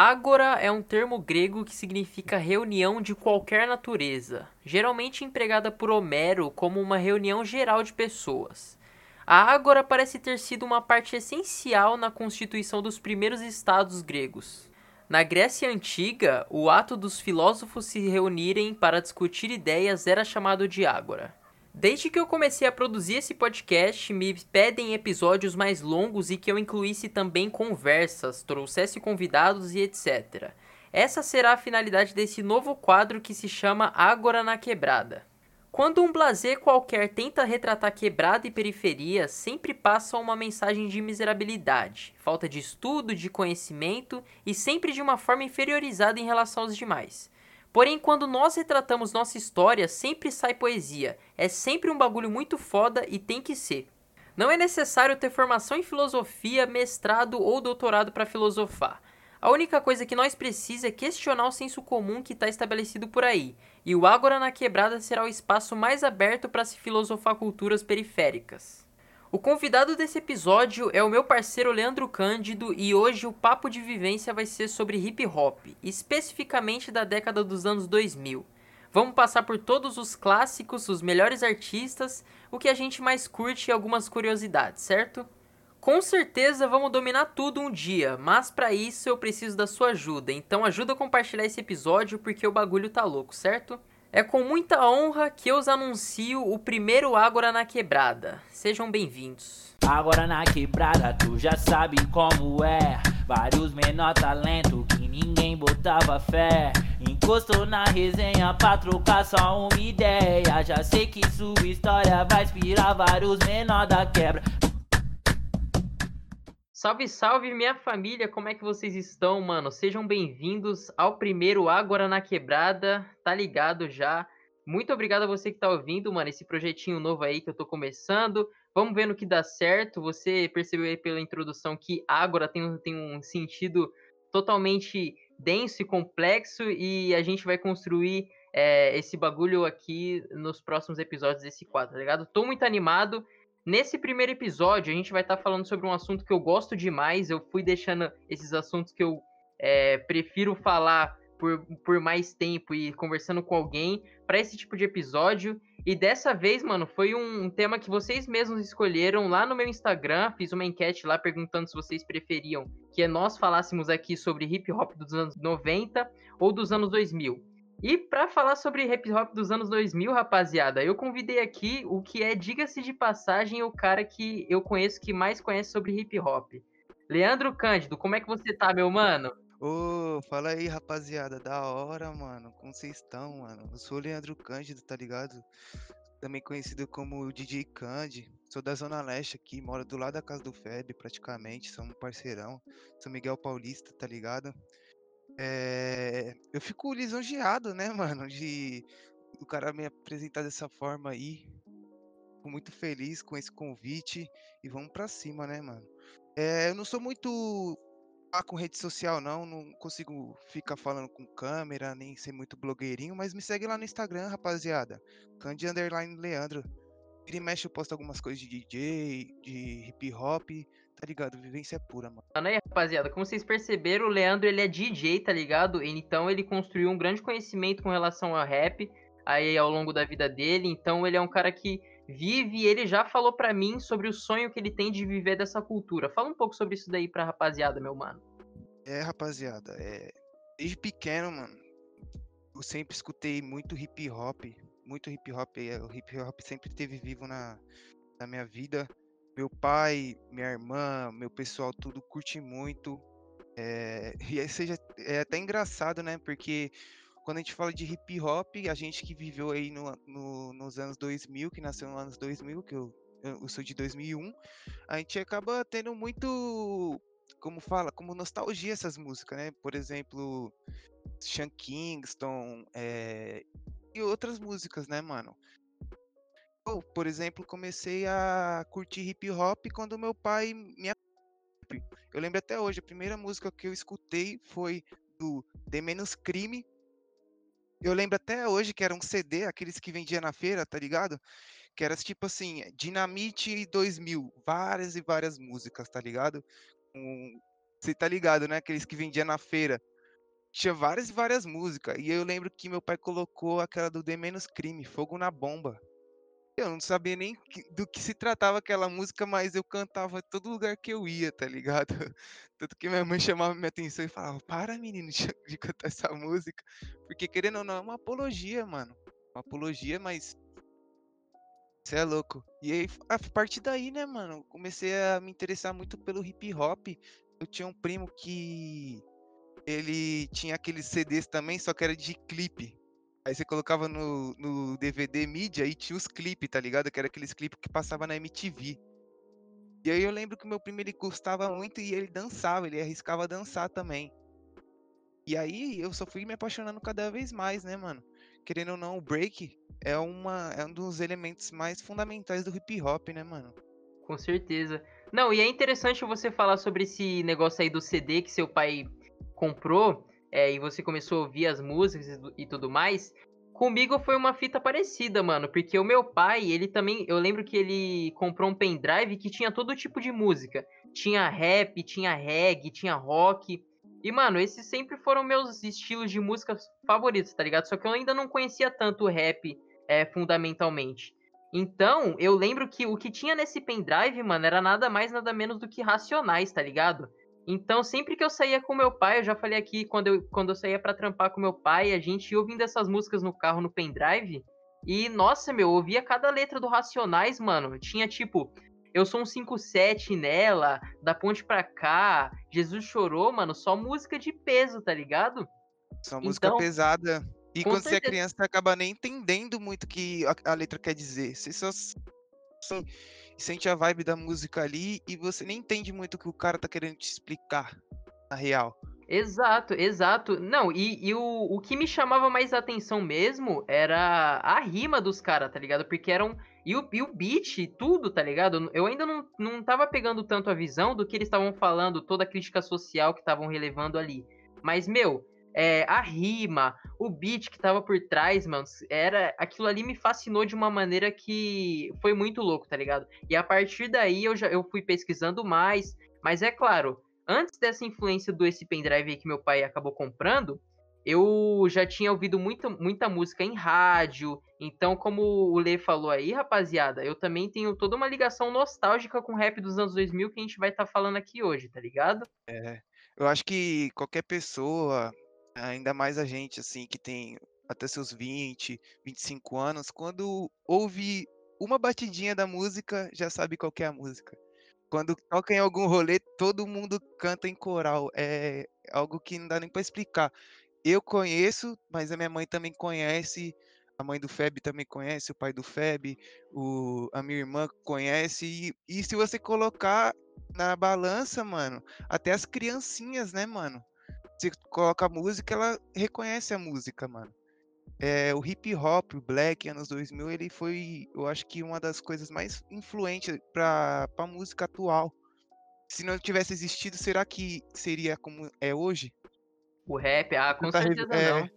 Ágora é um termo grego que significa reunião de qualquer natureza, geralmente empregada por Homero como uma reunião geral de pessoas. A ágora parece ter sido uma parte essencial na constituição dos primeiros estados gregos. Na Grécia Antiga, o ato dos filósofos se reunirem para discutir ideias era chamado de ágora. Desde que eu comecei a produzir esse podcast, me pedem episódios mais longos e que eu incluísse também conversas, trouxesse convidados e etc. Essa será a finalidade desse novo quadro que se chama Ágora na Quebrada. Quando um blazer qualquer tenta retratar quebrada e periferia, sempre passa uma mensagem de miserabilidade, falta de estudo, de conhecimento e sempre de uma forma inferiorizada em relação aos demais. Porém, quando nós retratamos nossa história, sempre sai poesia. É sempre um bagulho muito foda e tem que ser. Não é necessário ter formação em filosofia, mestrado ou doutorado para filosofar. A única coisa que nós precisamos é questionar o senso comum que está estabelecido por aí, e o Ágora na Quebrada será o espaço mais aberto para se filosofar culturas periféricas. O convidado desse episódio é o meu parceiro Leandro Cândido e hoje o papo de vivência vai ser sobre hip hop, especificamente da década dos anos 2000. Vamos passar por todos os clássicos, os melhores artistas, o que a gente mais curte e algumas curiosidades, certo? Com certeza vamos dominar tudo um dia, mas para isso eu preciso da sua ajuda, então ajuda a compartilhar esse episódio porque o bagulho tá louco, certo? É com muita honra que eu os anuncio o primeiro Ágora na Quebrada. Sejam bem-vindos. Agora na quebrada tu já sabe como é Vários menor talento que ninguém botava fé Encostou na resenha pra trocar só uma ideia Já sei que sua história vai inspirar vários menor da quebra Salve, salve minha família, como é que vocês estão, mano? Sejam bem-vindos ao primeiro Ágora na Quebrada, tá ligado já? Muito obrigado a você que tá ouvindo, mano, esse projetinho novo aí que eu tô começando. Vamos ver no que dá certo. Você percebeu aí pela introdução que Ágora tem, um- tem um sentido totalmente denso e complexo e a gente vai construir é, esse bagulho aqui nos próximos episódios desse quadro, tá ligado? Tô muito animado. Nesse primeiro episódio, a gente vai estar falando sobre um assunto que eu gosto demais. Eu fui deixando esses assuntos que eu é, prefiro falar por, por mais tempo e conversando com alguém para esse tipo de episódio. E dessa vez, mano, foi um tema que vocês mesmos escolheram lá no meu Instagram. Fiz uma enquete lá perguntando se vocês preferiam que nós falássemos aqui sobre hip hop dos anos 90 ou dos anos 2000. E para falar sobre hip hop dos anos 2000, rapaziada, eu convidei aqui o que é, diga-se de passagem, o cara que eu conheço que mais conhece sobre hip hop. Leandro Cândido, como é que você tá, meu mano? Ô, fala aí, rapaziada. Da hora, mano. Como vocês estão, mano? Eu sou o Leandro Cândido, tá ligado? Também conhecido como DJ Candy. Sou da Zona Leste aqui, moro do lado da casa do Feb, praticamente. Sou um parceirão. Sou Miguel Paulista, tá ligado? É... Eu fico lisonjeado, né, mano? De o cara me apresentar dessa forma aí. Fico muito feliz com esse convite. E vamos pra cima, né, mano? É, eu não sou muito ah, com rede social não, não consigo ficar falando com câmera, nem ser muito blogueirinho, mas me segue lá no Instagram, rapaziada. Candy Leandro. Vira e mexe, eu posto algumas coisas de DJ, de hip hop, tá ligado? Vivência pura, mano. Mano, aí, rapaziada, como vocês perceberam, o Leandro ele é DJ, tá ligado? Então ele construiu um grande conhecimento com relação ao rap aí ao longo da vida dele. Então ele é um cara que vive e ele já falou pra mim sobre o sonho que ele tem de viver dessa cultura. Fala um pouco sobre isso daí pra rapaziada, meu mano. É, rapaziada, é... desde pequeno, mano, eu sempre escutei muito hip hop, muito hip hop, é, o hip hop sempre esteve vivo na, na minha vida. Meu pai, minha irmã, meu pessoal, tudo curte muito. É, e aí seja, é até engraçado, né? Porque quando a gente fala de hip hop, a gente que viveu aí no, no- nos anos 2000, que nasceu nos anos 2000, que eu, eu sou de 2001, a gente acaba tendo muito, como fala, como nostalgia essas músicas, né? Por exemplo, Sean Kingston, é, e outras músicas, né, mano? Eu, por exemplo, comecei a curtir hip hop quando meu pai me eu lembro até hoje, a primeira música que eu escutei foi do The Menos Crime. Eu lembro até hoje que era um CD, aqueles que vendia na feira, tá ligado? Que era tipo assim, Dinamite 2000, várias e várias músicas, tá ligado? Com Você tá ligado, né? Aqueles que vendia na feira. Tinha várias e várias músicas. E eu lembro que meu pai colocou aquela do The Menos Crime, Fogo na Bomba. Eu não sabia nem do que se tratava aquela música, mas eu cantava todo lugar que eu ia, tá ligado? Tanto que minha mãe chamava minha atenção e falava: Para, menino, de cantar essa música. Porque querendo ou não, é uma apologia, mano. Uma apologia, mas. Você é louco. E aí, a partir daí, né, mano, comecei a me interessar muito pelo hip hop. Eu tinha um primo que ele tinha aqueles CDs também, só que era de clipe. Aí você colocava no, no DVD mídia e tinha os clipes, tá ligado? Que era aqueles clipes que passava na MTV. E aí eu lembro que o meu primo ele gostava muito e ele dançava, ele arriscava dançar também. E aí eu só fui me apaixonando cada vez mais, né, mano? Querendo ou não, o break é, uma, é um dos elementos mais fundamentais do hip hop, né, mano? Com certeza. Não, e é interessante você falar sobre esse negócio aí do CD que seu pai comprou é, e você começou a ouvir as músicas e tu- tudo mais. Comigo foi uma fita parecida, mano, porque o meu pai, ele também, eu lembro que ele comprou um pendrive que tinha todo tipo de música. Tinha rap, tinha reggae, tinha rock. E, mano, esses sempre foram meus estilos de música favoritos, tá ligado? Só que eu ainda não conhecia tanto o rap é, fundamentalmente. Então, eu lembro que o que tinha nesse pendrive, mano, era nada mais, nada menos do que Racionais, tá ligado? Então, sempre que eu saía com meu pai, eu já falei aqui, quando eu, quando eu saía pra trampar com meu pai, a gente ia ouvindo essas músicas no carro, no pendrive. E, nossa, meu, eu ouvia cada letra do Racionais, mano. Tinha tipo, eu sou um 5-7 nela, da ponte pra cá, Jesus chorou, mano, só música de peso, tá ligado? Só música Então, pesada. E quando você é certeza. criança, você acaba nem entendendo muito o que a, a letra quer dizer. Você só só sente a vibe da música ali e você nem entende muito o que o cara tá querendo te explicar, na real. Exato, exato. Não, e, e o, o que me chamava mais atenção mesmo era a rima dos caras, tá ligado? Porque eram. E o, e o beat, tudo, tá ligado? Eu ainda não, não tava pegando tanto a visão do que eles estavam falando, toda a crítica social que estavam relevando ali. Mas, meu, é, a rima, o beat que tava por trás, mano, era. Aquilo ali me fascinou de uma maneira que foi muito louco, tá ligado? E a partir daí eu já eu fui pesquisando mais. Mas é claro, antes dessa influência do esse pendrive que meu pai acabou comprando, eu já tinha ouvido muita, muita música em rádio. Então, como o Lê falou aí, rapaziada, eu também tenho toda uma ligação nostálgica com o rap dos anos 2000 que a gente vai estar falando aqui hoje, tá ligado? É, eu acho que qualquer pessoa, ainda mais a gente, assim, que tem até seus 20, 25 anos, quando ouve uma batidinha da música, já sabe qual é a música. Quando toca em algum rolê, todo mundo canta em coral. É algo que não dá nem pra explicar. Eu conheço, mas a minha mãe também conhece, a mãe do Feb também conhece, o pai do Feb, o, a minha irmã conhece. E, e se você colocar na balança, mano, até as criancinhas, né, mano? Você coloca a música, ela reconhece a música, mano. É, o hip hop, o black, anos 2000, ele foi, eu acho que uma das coisas mais influentes pra, pra música atual. Se não tivesse existido, será que seria como é hoje? O rap, ah, com Tanta certeza é, não.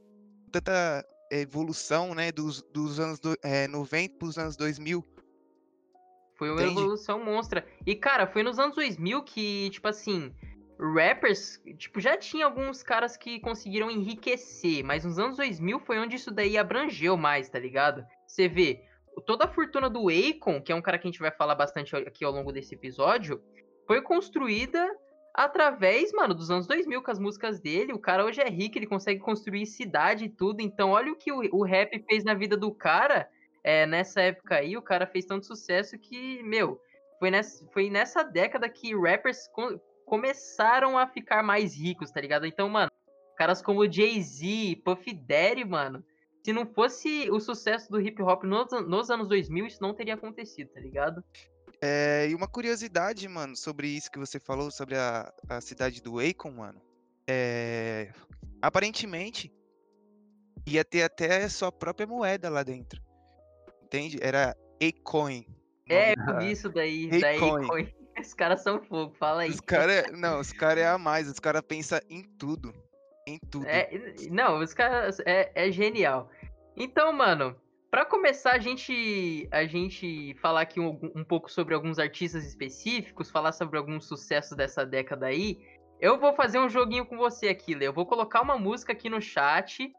Tanta evolução, né, dos, dos anos do, é, 90 pros anos 2000. Foi uma Entende? evolução monstra. E, cara, foi nos anos 2000 que, tipo assim, rappers, tipo, já tinha alguns caras que conseguiram enriquecer, mas nos anos 2000 foi onde isso daí abrangeu mais, tá ligado? Você vê, toda a fortuna do Akon, que é um cara que a gente vai falar bastante aqui ao longo desse episódio, foi construída através, mano, dos anos 2000 com as músicas dele. O cara hoje é rico, ele consegue construir cidade e tudo. Então, olha o que o, o rap fez na vida do cara é, nessa época aí. O cara fez tanto sucesso que, meu, foi nessa, foi nessa década que rappers começaram a ficar mais ricos, tá ligado? Então, mano, caras como Jay-Z, Puff Daddy, mano. Se não fosse o sucesso do hip hop nos, nos anos 2000, isso não teria acontecido, tá ligado? É, e uma curiosidade, mano, sobre isso que você falou, sobre a, a cidade do Akon, mano. É, aparentemente, ia ter até sua própria moeda lá dentro. Entende? Era Acoin. o É, nome eu vi da- isso daí, Bitcoin. Bitcoin. Os caras são fogo, fala aí. Os caras, não, os caras é a mais, os caras pensam em tudo. Em tudo. É, não, os caras é, é genial. Então, mano, pra começar a gente a gente falar aqui um, um pouco sobre alguns artistas específicos, falar sobre alguns sucessos dessa década aí, Eu vou fazer um joguinho com você aqui, Lê. Eu vou colocar uma música aqui no chat.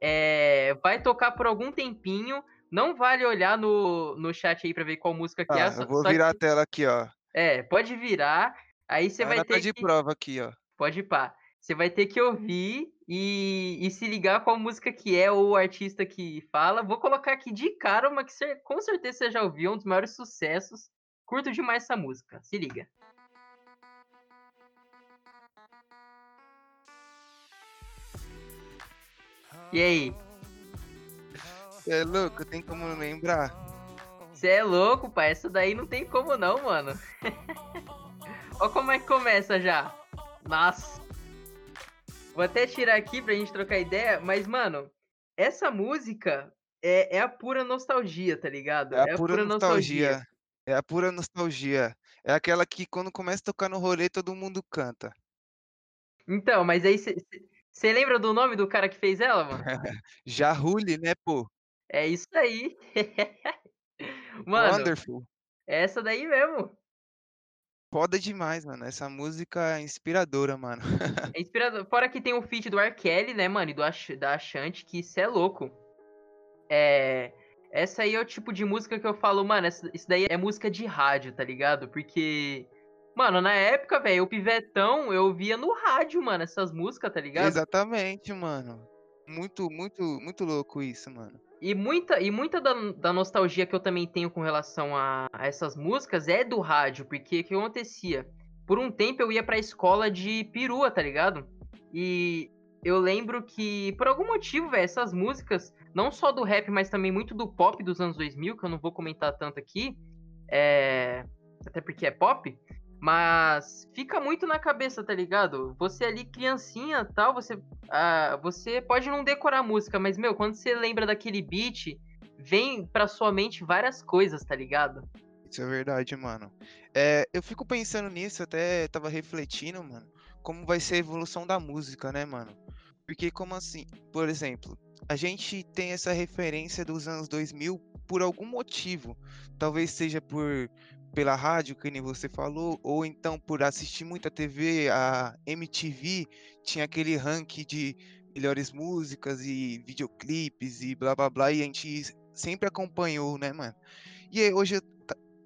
É, vai tocar por algum tempinho. Não vale olhar no, no chat aí pra ver qual música que é. Ah, eu vou virar a que- tela aqui, ó. É, pode virar. Aí você vai tá ter de que. prova aqui, ó. Pode ir pá. Você vai ter que ouvir e, e se ligar qual música que é ou o artista que fala. Vou colocar aqui de cara uma que cer- com certeza você já ouviu, um dos maiores sucessos. Curto demais essa música. Se liga. E aí? É louco, tem como lembrar? Você é louco, pai? Essa daí não tem como não, mano. Ó como é que começa já. Nossa. Vou até tirar aqui pra gente trocar ideia, mas, mano, essa música é, é a pura nostalgia, tá ligado? É a pura nostalgia. nostalgia. É a pura nostalgia. É aquela que quando começa a tocar no rolê, todo mundo canta. Então, mas aí você lembra do nome do cara que fez ela, mano? Jarulli, né, pô? É isso aí. mano, Wonderful. é essa daí mesmo. Foda demais, mano. Essa música é inspiradora, mano. É inspirador. Fora que tem o feat do R. Kelly, né, mano? E do da Ashanti, que isso é louco. É. Essa aí é o tipo de música que eu falo, mano, essa, isso daí é música de rádio, tá ligado? Porque. Mano, na época, velho, o pivetão, eu via no rádio, mano, essas músicas, tá ligado? Exatamente, mano. Muito, muito, muito louco isso, mano. E muita, e muita da, da nostalgia que eu também tenho com relação a, a essas músicas é do rádio, porque o que acontecia? Por um tempo eu ia pra escola de perua, tá ligado? E eu lembro que, por algum motivo, velho, essas músicas, não só do rap, mas também muito do pop dos anos 2000, que eu não vou comentar tanto aqui, é... até porque é pop, mas fica muito na cabeça, tá ligado? Você ali, criancinha tal, você, ah, você pode não decorar a música, mas, meu, quando você lembra daquele beat, vem pra sua mente várias coisas, tá ligado? Isso é verdade, mano. É, eu fico pensando nisso, até tava refletindo, mano, como vai ser a evolução da música, né, mano? Porque como assim, por exemplo, a gente tem essa referência dos anos 2000 por algum motivo. Talvez seja por pela rádio, que nem você falou, ou então por assistir muita TV, a MTV tinha aquele ranking de melhores músicas e videoclipes e blá blá blá, e a gente sempre acompanhou, né, mano? E aí, hoje,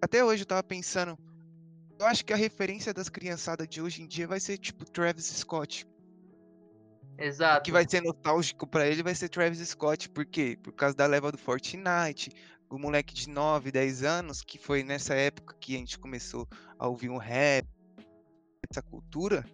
até hoje eu tava pensando, eu acho que a referência das criançadas de hoje em dia vai ser tipo Travis Scott. O Exato. que vai ser nostálgico pra ele vai ser Travis Scott, por quê? Por causa da leva do Fortnite, o moleque de 9, 10 anos, que foi nessa época que a gente começou a ouvir um rap, essa cultura,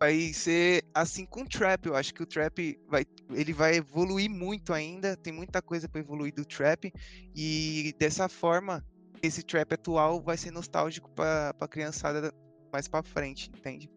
vai ser assim com o trap. Eu acho que o trap vai, ele vai evoluir muito ainda, tem muita coisa para evoluir do trap e dessa forma esse trap atual vai ser nostálgico para a criançada mais para frente, entende?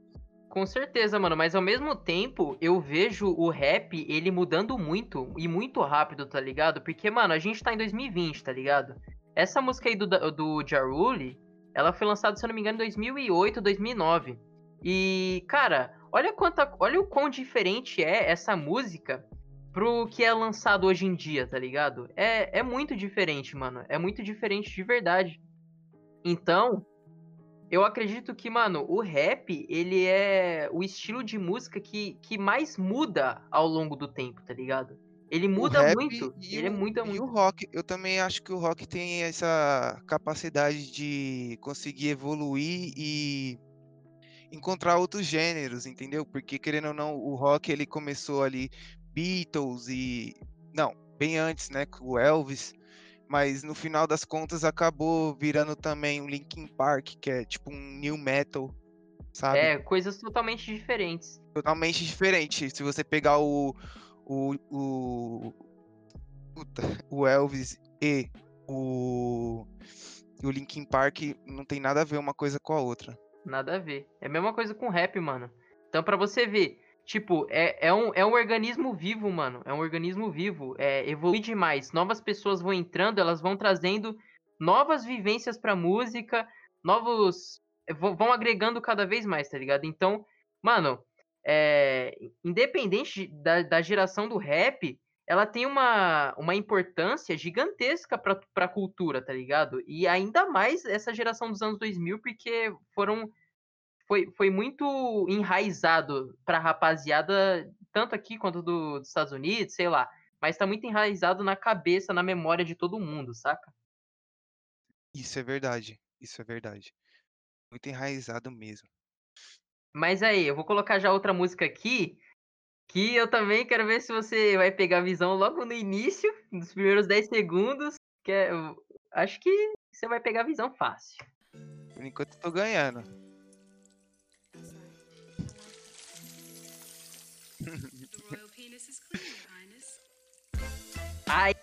Com certeza, mano, mas ao mesmo tempo eu vejo o rap ele mudando muito e muito rápido, tá ligado? Porque, mano, a gente tá em 2020, tá ligado? Essa música aí do, do Ja Rule, ela foi lançada, se eu não me engano, em 2008, 2009. E, cara, olha, quanta, olha o quão diferente é essa música pro que é lançado hoje em dia, tá ligado? É, é muito diferente, mano. É muito diferente de verdade. Então, eu acredito que, mano, o rap, ele é o estilo de música que, que mais muda ao longo do tempo, tá ligado? Ele muda muito. e Ele é o- muda E muito. o rock, eu também acho que o rock tem essa capacidade de conseguir evoluir e encontrar outros gêneros, entendeu? Porque querendo ou não, o rock ele começou ali Beatles e não, bem antes, né, com o Elvis, mas no final das contas acabou virando também um Linkin Park, que é tipo um new metal, sabe? É, coisas totalmente diferentes. totalmente diferente. Se você pegar o o, o, puta, o Elvis e o, o Linkin Park não tem nada a ver uma coisa com a outra. Nada a ver. É a mesma coisa com rap, mano. Então, pra você ver, tipo, é, é, um, é um organismo vivo, mano. É um organismo vivo. É, evolui demais. Novas pessoas vão entrando, elas vão trazendo novas vivências pra música, novos. vão vão agregando cada vez mais, tá ligado? Então, mano, é, independente da, da geração do rap, ela tem uma, uma importância gigantesca pra, pra cultura, tá ligado? E ainda mais essa geração dos anos 2000, porque foram foi, foi muito enraizado pra rapaziada, tanto aqui quanto do, dos Estados Unidos, sei lá. Mas tá muito enraizado na cabeça, na memória de todo mundo, saca? Isso é verdade. Isso é verdade. Muito enraizado mesmo. Mas aí, eu vou colocar já outra música aqui, que eu também quero ver se você vai pegar a visão logo no início, nos primeiros 10 segundos, que é, acho que você vai pegar a visão fácil. Por enquanto eu tô ganhando. Ai,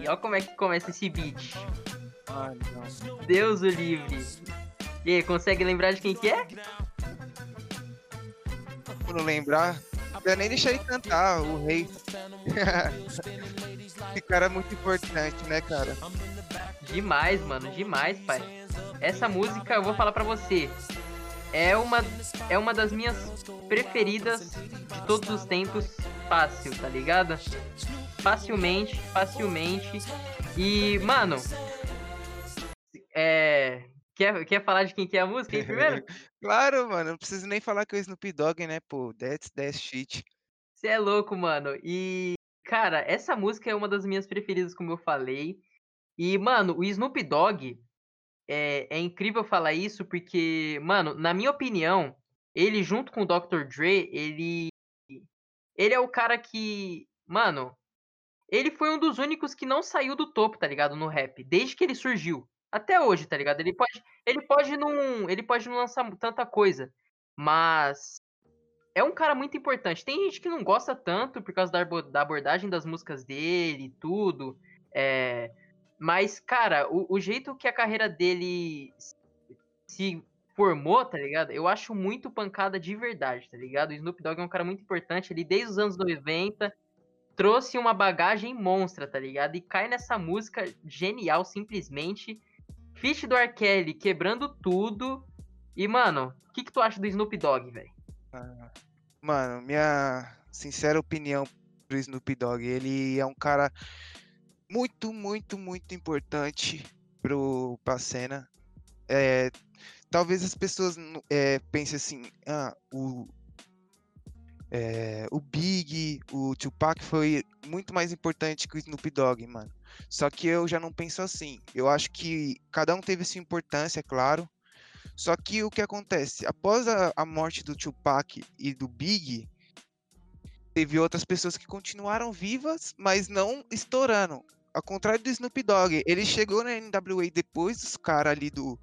olha como é que começa esse beat. Ai. Deus o livre. E aí, consegue lembrar de quem que é? Não lembrar, não dá nem deixar ele cantar, o rei. Esse cara é muito importante, né, cara? Demais, mano, demais, pai. Essa música, eu vou falar pra você, é uma, é uma das minhas preferidas de todos os tempos, fácil, tá ligado? Facilmente, facilmente. E, mano, é. Quer, quer falar de quem que é a música aí primeiro? Claro, mano, não preciso nem falar que é o Snoop Dogg, né, pô? That's that shit. Você é louco, mano. E, cara, essa música é uma das minhas preferidas, como eu falei. E, mano, o Snoop Dogg é, é incrível falar isso porque, mano, na minha opinião, ele junto com o Dr. Dre, ele. Ele é o cara que. Mano, ele foi um dos únicos que não saiu do topo, tá ligado? No rap, desde que ele surgiu. Até hoje, tá ligado? Ele pode, ele pode não, ele pode não lançar tanta coisa, mas é um cara muito importante. Tem gente que não gosta tanto por causa da, da abordagem das músicas dele e tudo. É, mas, cara, o, o jeito que a carreira dele se formou, tá ligado? Eu acho muito pancada de verdade, tá ligado? O Snoop Dogg é um cara muito importante. Ele, desde os anos 90, trouxe uma bagagem monstra, tá ligado? E cai nessa música genial, simplesmente. Feat do R. Kelly quebrando tudo. E, mano, o que, que tu acha do Snoop Dogg, velho? Mano, minha sincera opinião pro Snoop Dogg, ele é um cara muito, muito, muito importante pro, pra cena. É, talvez as pessoas é, pensem assim, ah, o, é, o Big, o Tupac foi muito mais importante que o Snoop Dogg, mano. Só que eu já não penso assim. Eu acho que cada um teve sua importância, é claro. Só que o que acontece? Após a, a morte do Tupac e do Big, teve outras pessoas que continuaram vivas, mas não estourando. Ao contrário do Snoop Dogg, ele chegou na NWA depois dos caras ali do,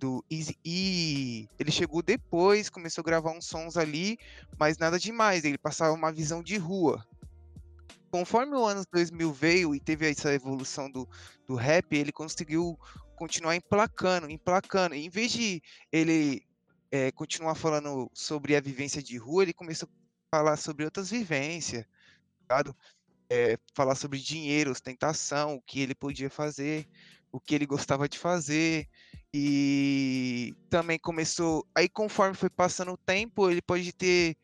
do Easy E. Ele chegou depois, começou a gravar uns sons ali, mas nada demais. Ele passava uma visão de rua. Conforme o ano 2000 veio e teve essa evolução do, do rap, ele conseguiu continuar emplacando, emplacando. Em vez de ele eh, continuar falando sobre a vivência de rua, ele começou a falar sobre outras vivências, ligado? Eh, falar sobre dinheiro, ostentação, o que ele podia fazer, o que ele gostava de fazer. E também começou. Aí, conforme foi passando o tempo, ele pode ter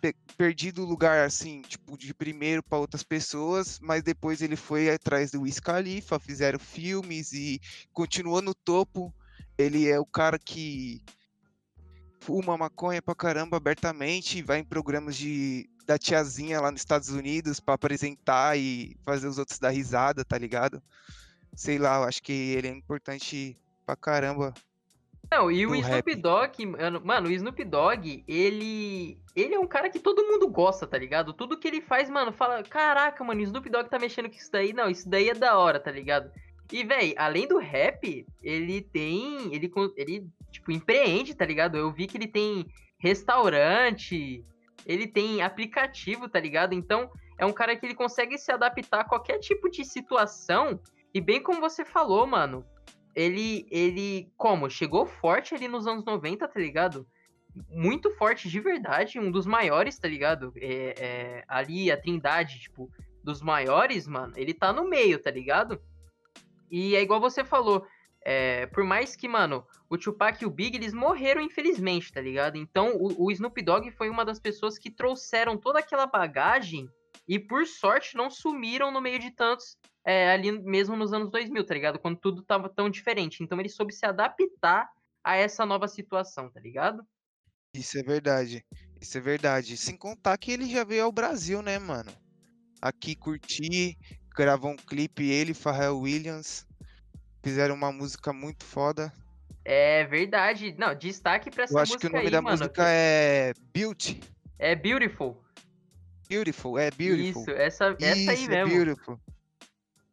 pe- perdido o lugar assim, tipo, de primeiro para outras pessoas, mas depois ele foi atrás do Wiz Khalifa, fizeram filmes e continuou no topo. Ele é o cara que fuma maconha pra caramba abertamente, vai em programas de da tiazinha lá nos Estados Unidos pra apresentar e fazer os outros dar risada, tá ligado? Sei lá, eu acho que ele é importante pra caramba. Não, e o Snoop rap. Dogg, mano, o Snoop Dogg, ele. Ele é um cara que todo mundo gosta, tá ligado? Tudo que ele faz, mano, fala, caraca, mano, o Snoop Dogg tá mexendo com isso daí. Não, isso daí é da hora, tá ligado? E, véi, além do rap, ele tem. Ele, ele, tipo, empreende, tá ligado? Eu vi que ele tem restaurante, ele tem aplicativo, tá ligado? Então, é um cara que ele consegue se adaptar a qualquer tipo de situação. E bem como você falou, mano, ele, ele, como? Chegou forte ali nos anos 90, tá ligado? Muito forte de verdade, um dos maiores, tá ligado? É, é, ali a trindade, tipo, dos maiores, mano, ele tá no meio, tá ligado? E é igual você falou, é, por mais que, mano, o Tupac e o Big, eles morreram, infelizmente, tá ligado? Então, o, o Snoop Dogg foi uma das pessoas que trouxeram toda aquela bagagem e, por sorte, não sumiram no meio de tantos é, ali mesmo nos anos 2000, tá ligado? Quando tudo tava tão diferente. Então ele soube se adaptar a essa nova situação, tá ligado? Isso é verdade. Isso é verdade. Sem contar que ele já veio ao Brasil, né, mano? Aqui curtir, gravou um clipe, ele Pharrell Williams. Fizeram uma música muito foda. É verdade. Não, destaque pra essa Eu acho música que o nome aí, da mano. música é Beauty. que É Beautiful. Beautiful, é Beautiful. Isso, essa, essa aí Isso, é mesmo. Beautiful.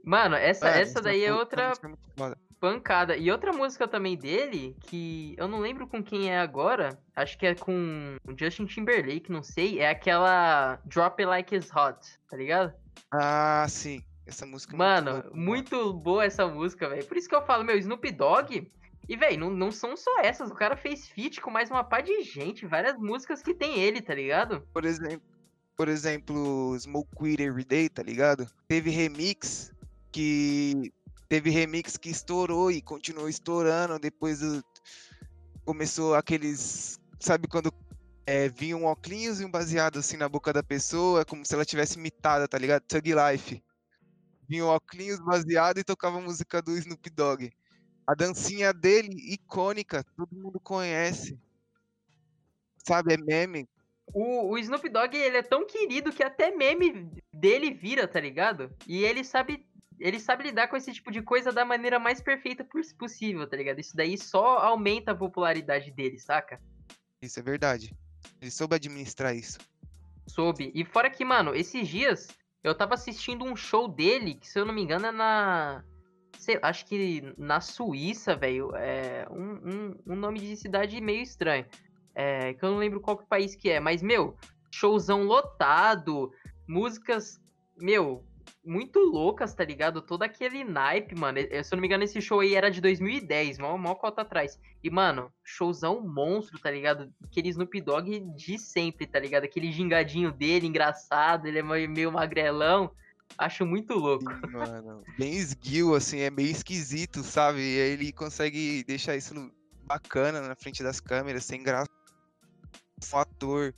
Mano, essa, Mano, essa daí é outra música é pancada. E outra música também dele, que eu não lembro com quem é agora, acho que é com o Justin Timberlake, não sei, é aquela Drop It Like It's Hot, tá ligado? Ah, sim. Essa música é Mano, muito, louca, muito boa essa música, velho. Por isso que eu falo, meu, Snoop Dogg. E, velho, não, não são só essas. O cara fez feat com mais uma pá de gente. Várias músicas que tem ele, tá ligado? Por exemplo, por exemplo, Smoke Weed Everyday, tá ligado? Teve remix que teve remix que estourou e continuou estourando depois do- começou aqueles, sabe quando é, vinha um óculos e um baseado assim na boca da pessoa, como se ela tivesse imitada, tá ligado? Thug Life. Vinha um óculos baseado e tocava a música do Snoop Dogg. A dancinha dele, icônica, todo mundo conhece. Sabe, é meme. O, o Snoop Dogg, ele é tão querido que até meme dele vira, tá ligado? E ele sabe. Ele sabe lidar com esse tipo de coisa da maneira mais perfeita pos- possível, tá ligado? Isso daí só aumenta a popularidade dele, saca? Isso é verdade. Ele soube administrar isso. Soube. E fora que, mano, esses dias eu tava assistindo um show dele, que se eu não me engano é na. Sei, acho que na Suíça, velho. É um, um, um nome de cidade meio estranho. É, que eu não lembro qual que país que é. Mas, meu, showzão lotado, músicas, meu, muito loucas, tá ligado? Todo aquele naipe, mano. Se eu não me engano, esse show aí era de 2010, mó, mó cota atrás. E, mano, showzão monstro, tá ligado? Aquele Snoop Dogg de sempre, tá ligado? Aquele gingadinho dele, engraçado, ele é meio magrelão. Acho muito louco. Sim, mano. Bem esguio, assim, é meio esquisito, sabe? E aí ele consegue deixar isso bacana na frente das câmeras, sem graça. Um.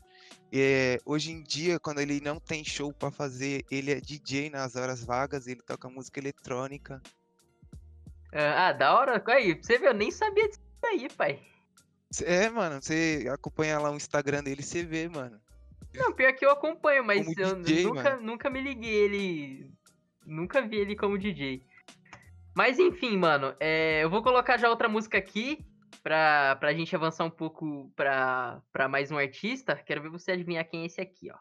É, hoje em dia, quando ele não tem show pra fazer, ele é DJ nas horas vagas, ele toca música eletrônica. Ah, da hora. Aí, você viu, eu nem sabia disso aí, pai. É, mano, você acompanha lá o Instagram dele, você vê, mano. Não, pior que eu acompanho, mas Como eu DJ, nunca, nunca me liguei ele. Nunca vi ele como DJ. Mas enfim, mano, é, eu vou colocar já outra música aqui pra, pra gente avançar um pouco pra, pra mais um artista. Quero ver você adivinhar quem é esse aqui, ó.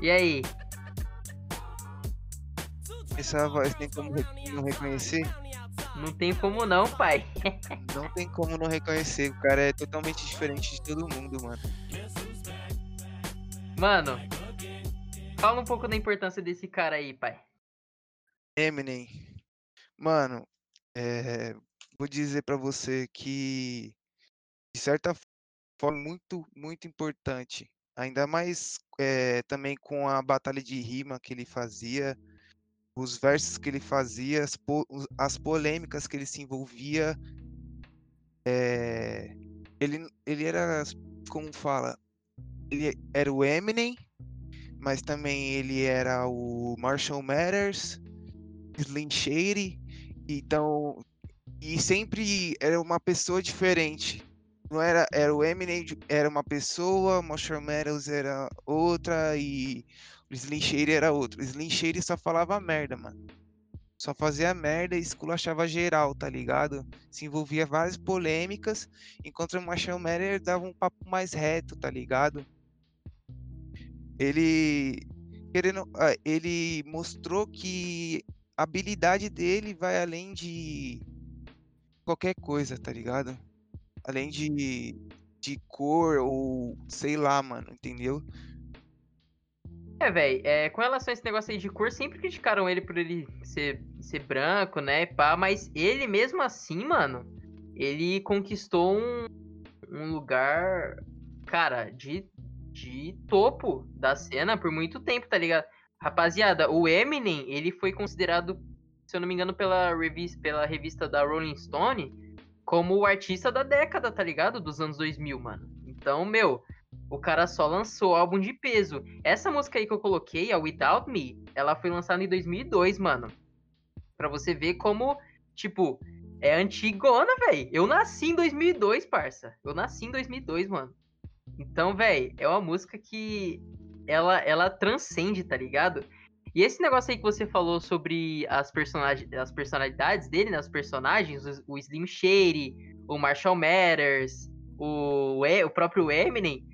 E aí? Essa voz tem como não reconhecer? Não tem como não, pai. Não tem como não reconhecer. O cara é totalmente diferente de todo mundo, mano. Mano, fala um pouco da importância desse cara aí, pai. Eminem. Mano, é, vou dizer pra você que, de certa forma, muito, muito importante. Ainda mais é, também com a batalha de rima que ele fazia, os versos que ele fazia, as, po- as polêmicas que ele se envolvia. É, ele, ele era, como fala, ele era o Eminem, mas também ele era o Marshall Mathers, Slim Shady, então e sempre era uma pessoa diferente. Não era, era o Eminem era uma pessoa, Marshall Mathers era outra e o Slim Shady era outro. O Slim Shady só falava merda, mano. Só fazia merda e esculachava geral, tá ligado? Se envolvia várias polêmicas, enquanto o Marshall Mathers dava um papo mais reto, tá ligado? Ele querendo, ah, ele mostrou que a habilidade dele vai além de qualquer coisa, tá ligado? Além de, de cor ou sei lá, mano, entendeu? É, velho, é, com relação a esse negócio aí de cor, sempre criticaram ele por ele ser, ser branco, né, pá, mas ele mesmo assim, mano, ele conquistou um, um lugar, cara, de, de topo da cena por muito tempo, tá ligado? Rapaziada, o Eminem, ele foi considerado, se eu não me engano, pela revista, pela revista da Rolling Stone, como o artista da década, tá ligado? Dos anos 2000, mano. Então, meu, o cara só lançou álbum de peso. Essa música aí que eu coloquei, a Without Me, ela foi lançada em 2002, mano. Pra você ver como, tipo, é antigona, velho. Eu nasci em 2002, parça. Eu nasci em 2002, mano. Então, velho, é uma música que ela, ela transcende, tá ligado? E esse negócio aí que você falou sobre as, personagi as personalidades dele, né? Personagens, o, Slim Shady, o Marshall Matters, o, o próprio Eminem.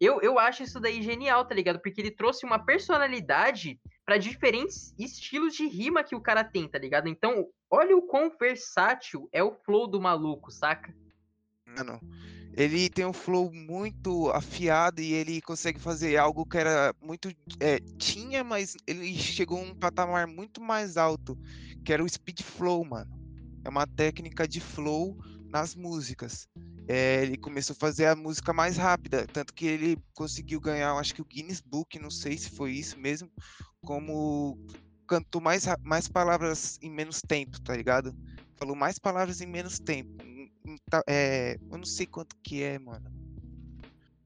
Eu, eu acho isso daí genial, tá ligado? Porque ele trouxe uma personalidade para diferentes estilos de rima que o cara tem, tá ligado? Então, olha o quão versátil é o flow do maluco, saca? Mano, ele tem um flow muito afiado e ele consegue fazer algo que era muito. É, tinha, mas ele chegou a um patamar muito mais alto, que era o speed flow, mano. É uma técnica de flow nas músicas. É, ele começou a fazer a música mais rápida, tanto que ele conseguiu ganhar, acho que o Guinness Book, não sei se foi isso mesmo, como cantou mais, mais palavras em menos tempo, tá ligado? Falou mais palavras em menos tempo. É, eu não sei quanto que é, mano.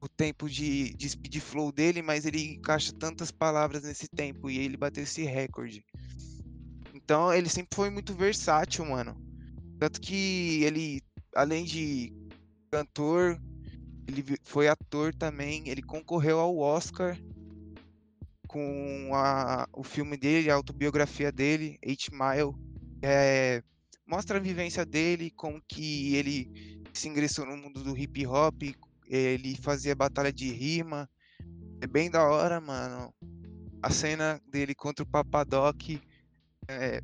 O tempo de, de speed flow dele, mas ele encaixa tantas palavras nesse tempo e ele bateu esse recorde. Então ele sempre foi muito versátil, mano. Tanto que ele, além de cantor, ele foi ator também. Ele concorreu ao Oscar com a, o filme dele, a autobiografia dele, Eight Mile. É, mostra a vivência dele, como que ele se ingressou no mundo do hip hop, ele fazia batalha de rima. É bem da hora, mano. A cena dele contra o Papadoc é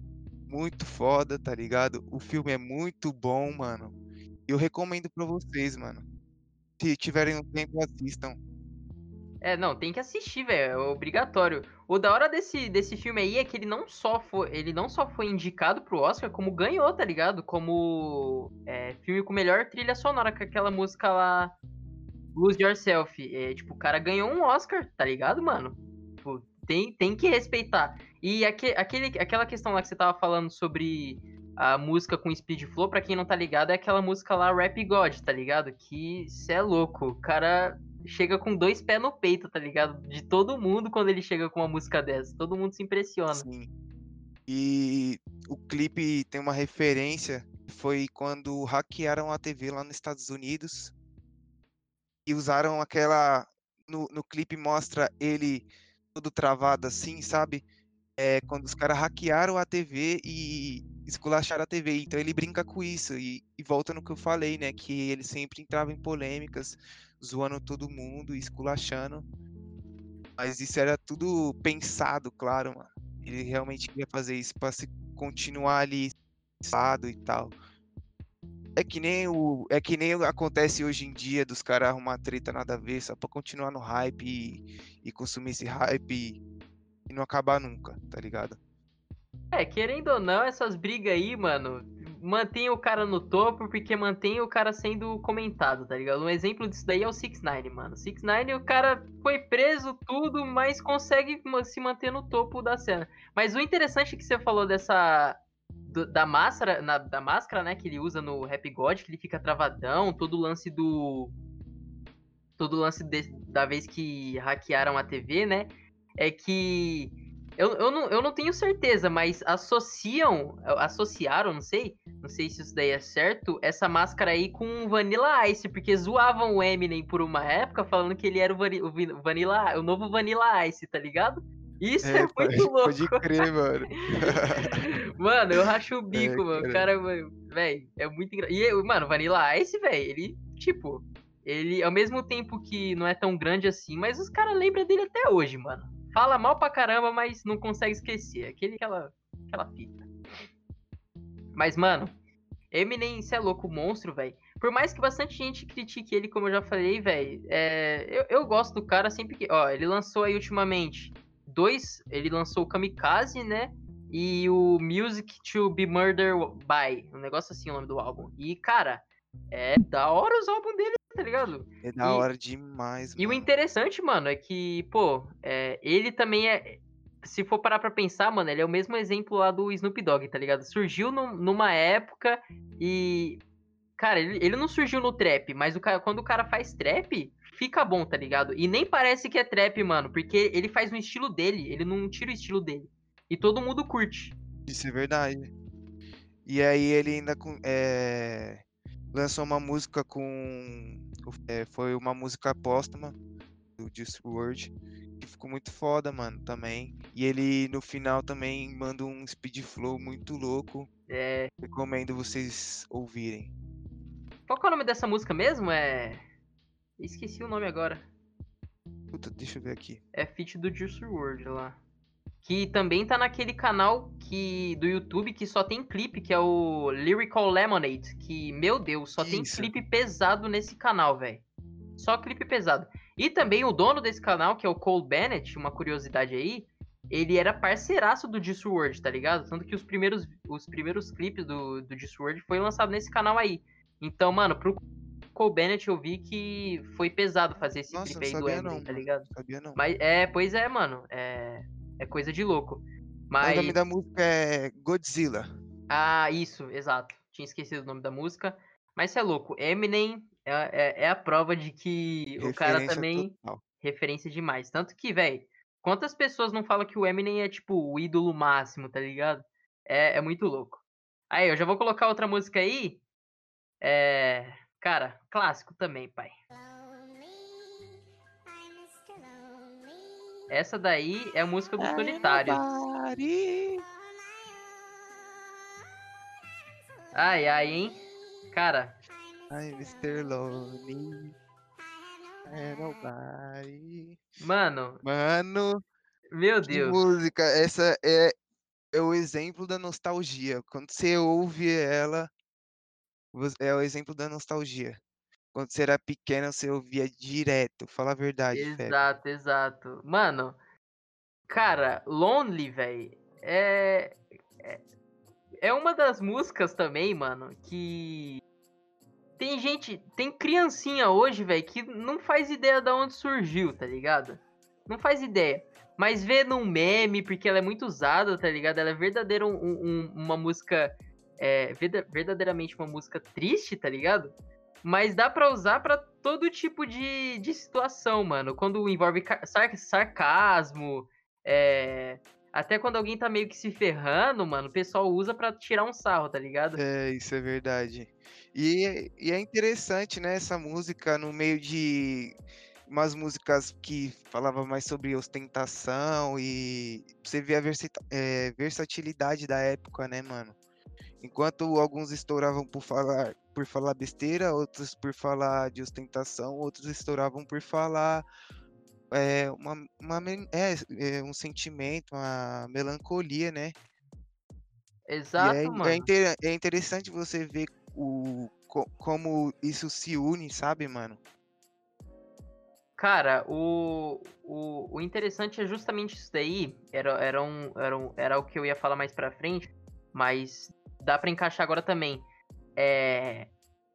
muito foda, tá ligado? O filme é muito bom, mano. Eu recomendo pra vocês, mano. Se tiverem um tempo, assistam. É, não, tem que assistir, velho. É obrigatório. O da hora desse, desse filme aí é que ele não só foi, ele não só foi indicado pro Oscar, como ganhou, tá ligado? Como é, filme com melhor trilha sonora, com aquela música lá, Lose Yourself. É, tipo, o cara ganhou um Oscar, tá ligado, mano? Tipo, tem, tem que respeitar. E aque, aquele, aquela questão lá que você tava falando sobre a música com speed flow, pra quem não tá ligado, é aquela música lá, Rap God, tá ligado? Que cê é louco. O cara chega com dois pés no peito, tá ligado? De todo mundo quando ele chega com uma música dessa. Todo mundo se impressiona. Sim. E o clipe tem uma referência, foi quando hackearam a TV lá nos Estados Unidos e usaram aquela. No, no clipe mostra ele todo travado assim, sabe? É, quando os caras hackearam a TV e esculacharam a TV. Então ele brinca com isso e, e volta no que eu falei, né? Que ele sempre entrava em polêmicas zoando todo mundo, esculachando. Mas isso era tudo pensado, claro, mano. Ele realmente queria fazer isso para se continuar ali e tal. É que nem o é que nem acontece hoje em dia dos caras arrumar treta nada a ver só para continuar no hype e, e consumir esse hype e, e não acabar nunca, tá ligado? É, querendo ou não, essas brigas aí, mano, mantém o cara no topo porque mantém o cara sendo comentado, tá ligado? Um exemplo disso daí é o 6 9 mano. 6 9 o cara foi preso, tudo, mas consegue se manter no topo da cena. Mas o interessante é que você falou dessa. do- da máscara, na- da máscara, né, que ele usa no Rap God, que ele fica travadão, todo o lance do. Todo o lance de- da vez que hackearam a TV, né? É que eu, eu, não, eu não tenho certeza, mas associam, associaram, não sei, não sei se isso daí é certo, essa máscara aí com Vanilla Ice, porque zoavam o Eminem por uma época, falando que ele era o, Vani- o Vanilla, o novo Vanilla Ice, tá ligado? Isso é, pode, muito louco. pode crer, mano. Mano, eu racho o bico, É, mano. O cara. velho, é muito engraçado. E, mano, Vanilla Ice, velho, ele, tipo, ele, ao mesmo tempo que não é tão grande assim, mas os caras lembram dele até hoje, mano. Fala mal pra caramba, mas não consegue esquecer. Aquele, aquela, aquela fita. Mas, mano, Eminem, cê é louco, monstro, velho. Por mais que bastante gente critique ele, como eu já falei, velho, é, eu, eu gosto do cara sempre que. Ó, ele lançou aí ultimamente dois. Ele lançou o Kamikaze, né? E o Music to Be Murdered By. Um negócio assim o nome do álbum. E, cara, é da hora os álbuns dele, tá ligado? É da E- hora demais, E o interessante, mano, é que, pô, é, ele também é. Se for parar pra pensar, mano, ele é o mesmo exemplo lá do Snoop Dogg, tá ligado? Surgiu num- numa época e. Cara, ele, ele não surgiu no trap, mas o cara, quando o cara faz trap, fica bom, tá ligado? E nem parece que é trap, mano, porque ele faz no estilo dele, ele não tira o estilo dele. E todo mundo curte. Isso é verdade. E aí ele ainda com- é, lançou uma música com. é, foi uma música póstuma do WRLD, que ficou muito foda, mano, também. E ele no final também manda um speed flow muito louco. É. Recomendo vocês ouvirem. Qual é o nome dessa música mesmo? É. Esqueci o nome agora. Puta, deixa eu ver aqui. É feat do Juice WRLD lá. Que também tá naquele canal que do YouTube que só tem clipe, que é o Lyrical Lemonade. Que, meu Deus, só tem Isso. clipe pesado nesse canal, velho. Só clipe pesado. E também o dono desse canal, que é o Cole Bennett, uma curiosidade aí, ele era parceiraço do WRLD, tá ligado? Tanto que os primeiros, os primeiros clipes do, do WRLD foi lançado nesse canal aí. Então, mano, pro Cole Bennett eu vi que foi pesado fazer esse Nossa, clipe não aí do Eminem, não, tá ligado? Sabia não. Mas é, pois é, mano. É, é coisa de louco. O Mas. nome da música é Godzilla. Ah, isso, exato. Tinha esquecido o nome da música. Mas você é louco. Eminem é, é, é a prova de que o cara Referência também. total. Referência demais. Tanto que, velho, quantas pessoas não falam que o Eminem é, tipo, o ídolo máximo, tá ligado? É, é muito louco. Aí, eu já vou colocar outra música aí. É. Cara, clássico também, pai. Essa daí é a música do Solitário. Nobody. Ai, ai, hein? Cara, I'm Mr. Lonely. É nobody. mano, Mano, meu Deus. música. Essa é, é o exemplo da nostalgia. Quando você ouve ela, é o exemplo da nostalgia. Quando você era pequeno, você ouvia direto. Fala a verdade. Exato, exato. Mano, cara, Lonely, velho, é, é. É uma das músicas também, mano, que. Tem gente. Tem criancinha hoje, velho, que não faz ideia de onde surgiu, tá ligado? Não faz ideia. Mas vê num meme, porque ela é muito usada, tá ligado? Ela é verdadeira um- um- uma música. É, verda- verdadeiramente uma música triste, tá ligado? Mas dá pra usar pra todo tipo de, de situação, mano. Quando envolve sar- sarcasmo, é, até quando alguém tá meio que se ferrando, mano, o pessoal usa pra tirar um sarro, tá ligado? É, isso é verdade. E, e é interessante, né, essa música no meio de umas músicas que falavam mais sobre ostentação e você vê a é, versatilidade da época, né, mano? Enquanto alguns estouravam por falar, por falar besteira, outros por falar de ostentação, outros estouravam por falar é, uma, uma é, é, um sentimento, uma melancolia, né? Exato, E é, mano. é, inter- é interessante você ver o, co- como isso se une, sabe, mano? Cara, o, o, o interessante é justamente isso daí. Era, era, um, era, um, era o que eu ia falar mais pra frente, mas dá pra encaixar agora também. É,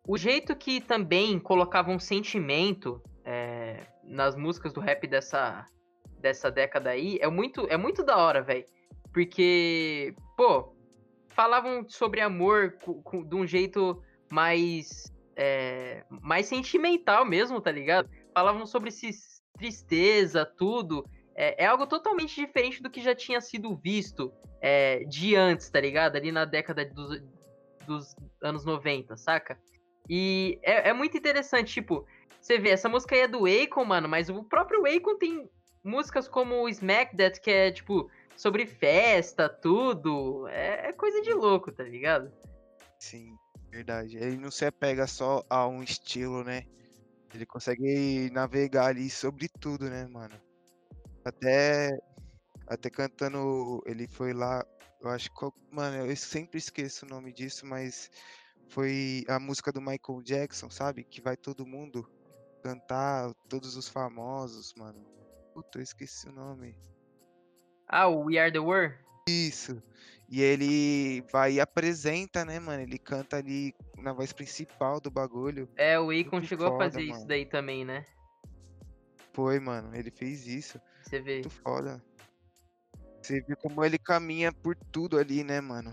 o jeito que também colocava um sentimento é, nas músicas do rap dessa, dessa década aí é muito, é muito da hora, velho. Porque, pô, falavam sobre amor co- co- de um jeito mais, é, mais sentimental mesmo, tá ligado? falavam sobre esses tristeza, tudo. É, é algo totalmente diferente do que já tinha sido visto é, de antes, tá ligado? Ali na década dos, dos anos 90, saca? E é, é muito interessante, tipo, você vê, essa música aí é do Akon, mano, mas o próprio Akon tem músicas como Smack That, que é, tipo, sobre festa, tudo. É, é coisa de louco, tá ligado? Sim, verdade. Ele não se apega só a um estilo, né? Ele consegue navegar ali sobre tudo, né, mano? Até, até cantando, ele foi lá, eu acho que, mano, eu sempre esqueço o nome disso, mas foi a música do Michael Jackson, sabe? Que vai todo mundo cantar, todos os famosos, mano. Puta, eu esqueci o nome. Ah, o We Are The World? Isso. E ele vai e apresenta, né, mano? Ele canta ali na voz principal do bagulho. É, o Muito chegou a foda, fazer isso mano. daí também, né? Foi, mano. Ele fez isso. Você vê. Muito foda. Você vê como ele caminha por tudo ali, né, mano?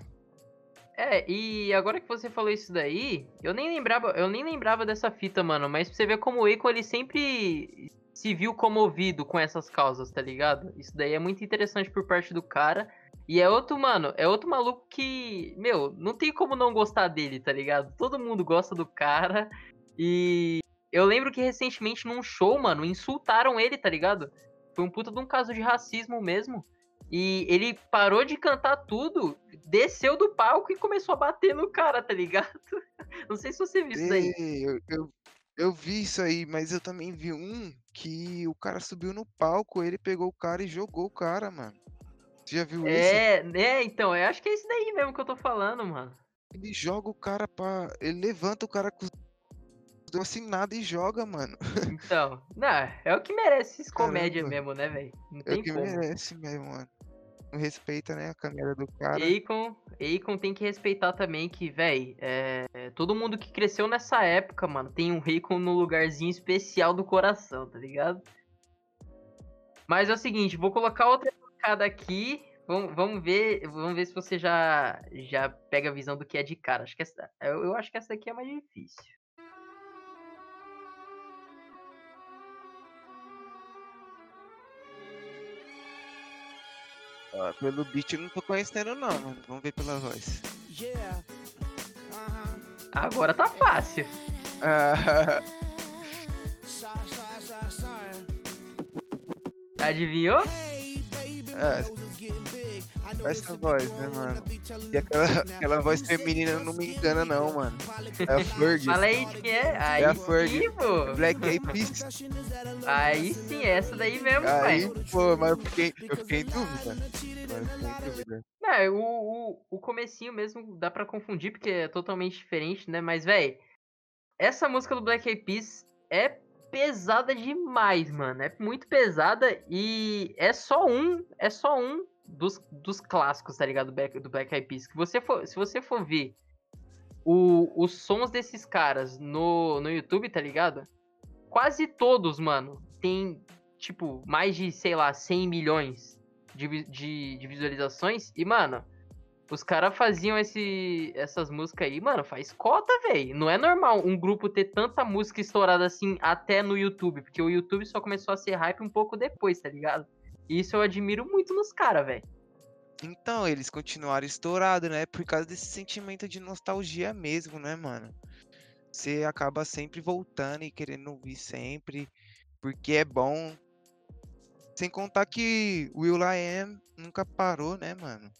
É, e agora que você falou isso daí, eu nem lembrava, eu nem lembrava dessa fita, mano, mas você ver como o Akon ele sempre se viu comovido com essas causas, tá ligado? Isso daí é muito interessante por parte do cara. E é outro, mano, é outro maluco que, meu, não tem como não gostar dele, tá ligado? Todo mundo gosta do cara. E eu lembro que recentemente num show, mano, insultaram ele, tá ligado? Foi um puta de um caso de racismo mesmo. E ele parou de cantar tudo, desceu do palco e começou a bater no cara, tá ligado? Não sei se você viu isso daí. Ei, eu, eu, eu vi isso aí, mas eu também vi um que o cara subiu no palco, ele pegou o cara e jogou o cara, mano. Você já viu esse? É, né, então, eu acho que é isso daí mesmo que eu tô falando, mano. Ele joga o cara pra. Ele levanta o cara com os dedos assinado e joga, mano. Então, não, é o que merece esses comédia mesmo, né, velho? Não É tem o que como. merece mesmo, mano. Respeita, né, a câmera do cara. Akon, Akon tem que respeitar também que, véi, é, todo mundo que cresceu nessa época, mano, tem um Akon no lugarzinho especial do coração, tá ligado? Mas é o seguinte, vou colocar outra tocada aqui. Vamos, vamos ver, vamos ver se você já já pega a visão do que é de cara. Acho que essa, eu, eu acho que essa daqui é mais difícil. Pelo beat eu não tô conhecendo, não, mano. Vamos ver pela voz. Yeah. Agora tá fácil. Adivinhou? Hey, Essa voz, né, mano? E aquela, aquela voz feminina não me engana, não, mano. É a Fergie. Fala aí de quem é. Aí a sim, Fergie. pô. Black Eyed Peas. Aí sim, essa daí mesmo, Aí, pai. pô, mas eu fiquei, eu fiquei em dúvida. Mas eu fiquei em dúvida. É, o, o, o comecinho mesmo dá pra confundir, porque é totalmente diferente, né? Mas, véi, essa música do Black Eyed Peas é pesada demais, mano. É muito pesada e é só um, é só um dos, dos clássicos, tá ligado? Do Black, do Eyed Peas. Que você for, se você for ver o, os sons desses caras no, no YouTube, tá ligado? Quase todos, mano, tem, tipo, mais de, sei lá, 100 milhões de, de, de visualizações. E, mano, os caras faziam esse, essas músicas aí, mano, faz cota, velho. Não é normal um grupo ter tanta música estourada assim até no YouTube. Porque o YouTube só começou a ser hype um pouco depois, tá ligado? Isso eu admiro muito nos caras, velho. Então, eles continuaram estourados, né? Por causa desse sentimento de nostalgia mesmo, né, mano? Você acaba sempre voltando e querendo ouvir sempre, porque é bom. Sem contar que Will I Am nunca parou, né, mano?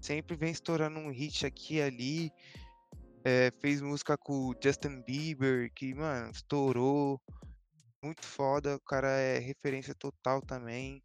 Sempre vem estourando um hit aqui e ali. É, fez música com Justin Bieber, que, mano, estourou. Muito foda, o cara é referência total também.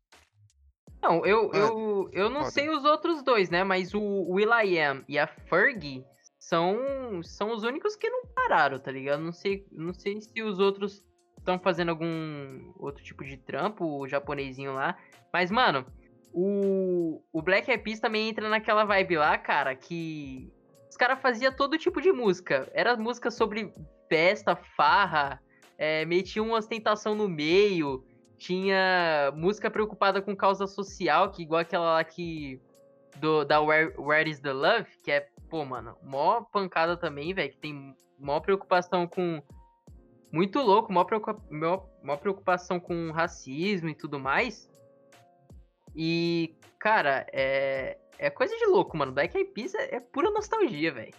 Não, eu, Mano, eu, eu não foda. sei os outros dois, né? Mas o Will.i.am e a Fergie são, são os únicos que não pararam, tá ligado? Não sei, não sei se os outros estão fazendo algum outro tipo de trampo, o japonesinho lá. Mas, mano, o, o Black Eyed Peas também entra naquela vibe lá, cara, que os caras faziam todo tipo de música. Era música sobre festa, farra, é, metiam uma ostentação no meio, tinha música preocupada com causa social, que igual aquela lá que. Do, da Where, Where is the Love, que é, pô, mano, mó pancada também, velho, que tem mó preocupação com. Muito louco, mó, preocupa, mó, mó preocupação com racismo e tudo mais. E, cara, é. É coisa de louco, mano. Black Eyed Peas é, é pura nostalgia, velho.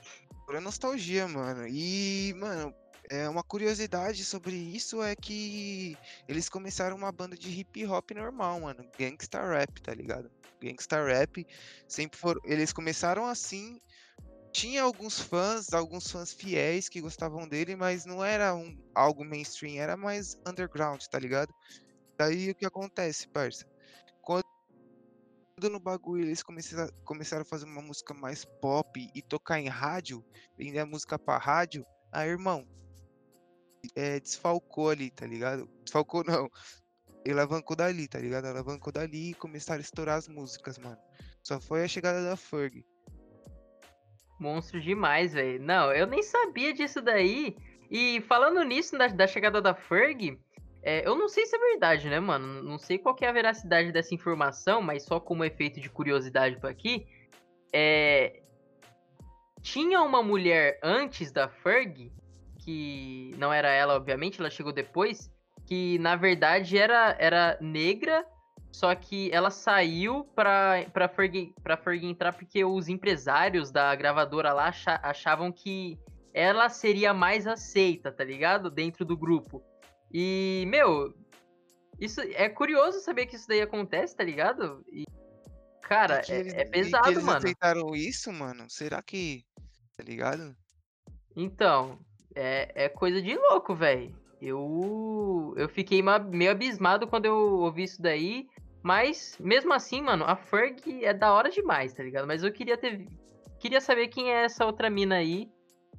Pura nostalgia, mano. E, mano, é uma curiosidade sobre isso é que eles começaram uma banda de hip hop normal, mano. Gangsta rap, tá ligado? Gangsta rap. Sempre foram. Eles começaram assim. Tinha alguns fãs, alguns fãs fiéis que gostavam dele, mas não era um, algo mainstream, era mais underground, tá ligado? Daí o que acontece, parça? Quando no bagulho eles começaram, começaram a fazer uma música mais pop e tocar em rádio, vender a música pra rádio, aí, irmão, é, desfalcou ali, tá ligado? Desfalcou não. Alavancou dali, tá ligado? Alavancou dali e começaram a estourar as músicas, mano. Só foi a chegada da Ferg. Monstro demais, velho. Não, eu nem sabia disso daí. E falando nisso, da, da chegada da Ferg, é, eu não sei se é verdade, né, mano? Não sei qual é a veracidade dessa informação, mas só como efeito de curiosidade por aqui. É, tinha uma mulher antes da Ferg, que não era ela, obviamente, ela chegou depois, que na verdade era, era negra, só que ela saiu pra, pra, Ferg, pra entrar porque os empresários da gravadora lá acha- achavam que ela seria mais aceita, tá ligado? Dentro do grupo. E, meu, isso é curioso saber que isso daí acontece, tá ligado? E, cara, E é, eles- é que pesado, eles mano. aceitaram isso, mano? Será que. Tá ligado? Então, é, é coisa de louco, velho. Eu, eu fiquei meio abismado quando eu ouvi isso daí. Mas, mesmo assim, mano, a Ferg é da hora demais, tá ligado? Mas eu queria ter. Queria saber quem é essa outra mina aí.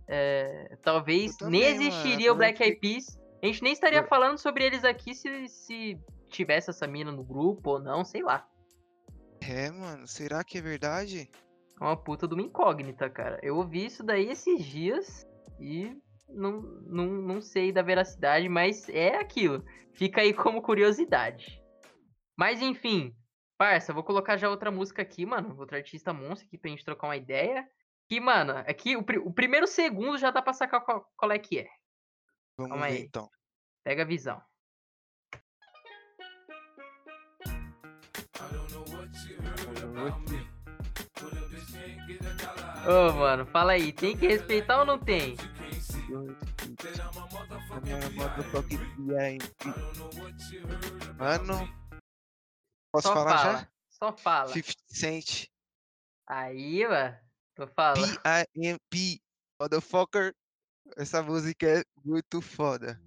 É, talvez também, nem mano, existiria o Black Eyed Peas. A gente nem estaria Eu- falando sobre eles aqui se, se tivesse essa mina no grupo ou não, sei lá. É, mano. Será que é verdade? É uma puta de uma incógnita, cara. Eu ouvi isso daí esses dias e não, não, não sei da veracidade, mas é aquilo. Fica aí como curiosidade. Mas enfim, parça, vou colocar já outra música aqui, mano. Outra artista monstro aqui pra gente trocar uma ideia. Que, mano, aqui o, pri- o primeiro segundo já dá pra sacar qual, qual é que é. Vamos Calma ver aí. então. Pega a visão. Ô, mano, fala aí, tem que respeitar ou não tem? Mano. Posso Só falar fala, já? só fala. 50 Cent. Aí, mano, tô falando. B-I-M-P. Motherfucker. Essa música é muito foda.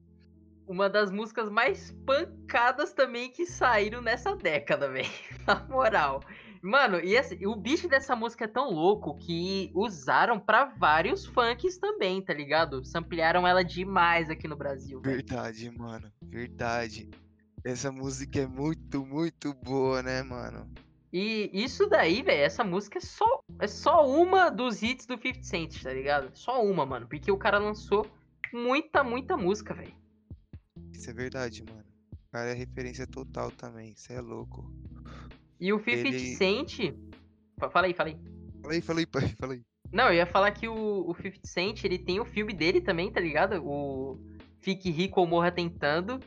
Uma das músicas mais pancadas também que saíram nessa década, velho. Na moral. Mano, e esse- o bicho dessa música é tão louco que usaram pra vários funks também, tá ligado? Samplearam ela demais aqui no Brasil, velho. Verdade, mano. Verdade. Essa música é muito, muito boa, né, mano? E isso daí, velho, essa música é só, é só uma dos hits do 50 Cent, tá ligado? Só uma, mano. Porque o cara lançou muita, muita música, velho. Isso é verdade, mano. O cara é referência total também. Isso é louco. E o 50 Ele- Cent. Fa- Fala aí, fala aí. Falei, falei, pai, falei. Não, eu ia falar que o, o 50 Cent, ele tem o filme dele também, tá ligado? O Fique Rico ou Morra Tentando,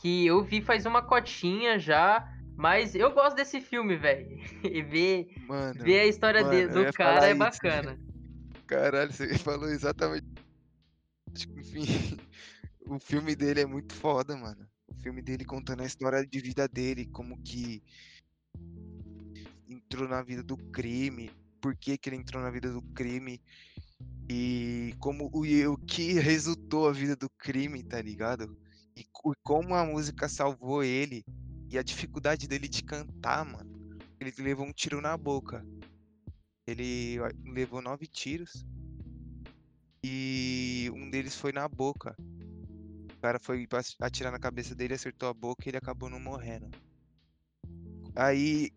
que eu vi faz uma cotinha já, mas eu gosto desse filme, velho. E ver, Mano. ver a história mano, de- do cara é isso. bacana. Caralho, você falou exatamente. Enfim, o filme dele é muito foda, mano. O filme dele contando a história de vida dele, como que entrou na vida do crime, por que que ele entrou na vida do crime e como o, e o que resultou a vida do crime, tá ligado? E co- como a música salvou ele e a dificuldade dele de cantar, mano. Ele levou um tiro na boca. Ele levou nove tiros e um deles foi na boca. O cara foi atirar na cabeça dele, acertou a boca e ele acabou não morrendo. Aí,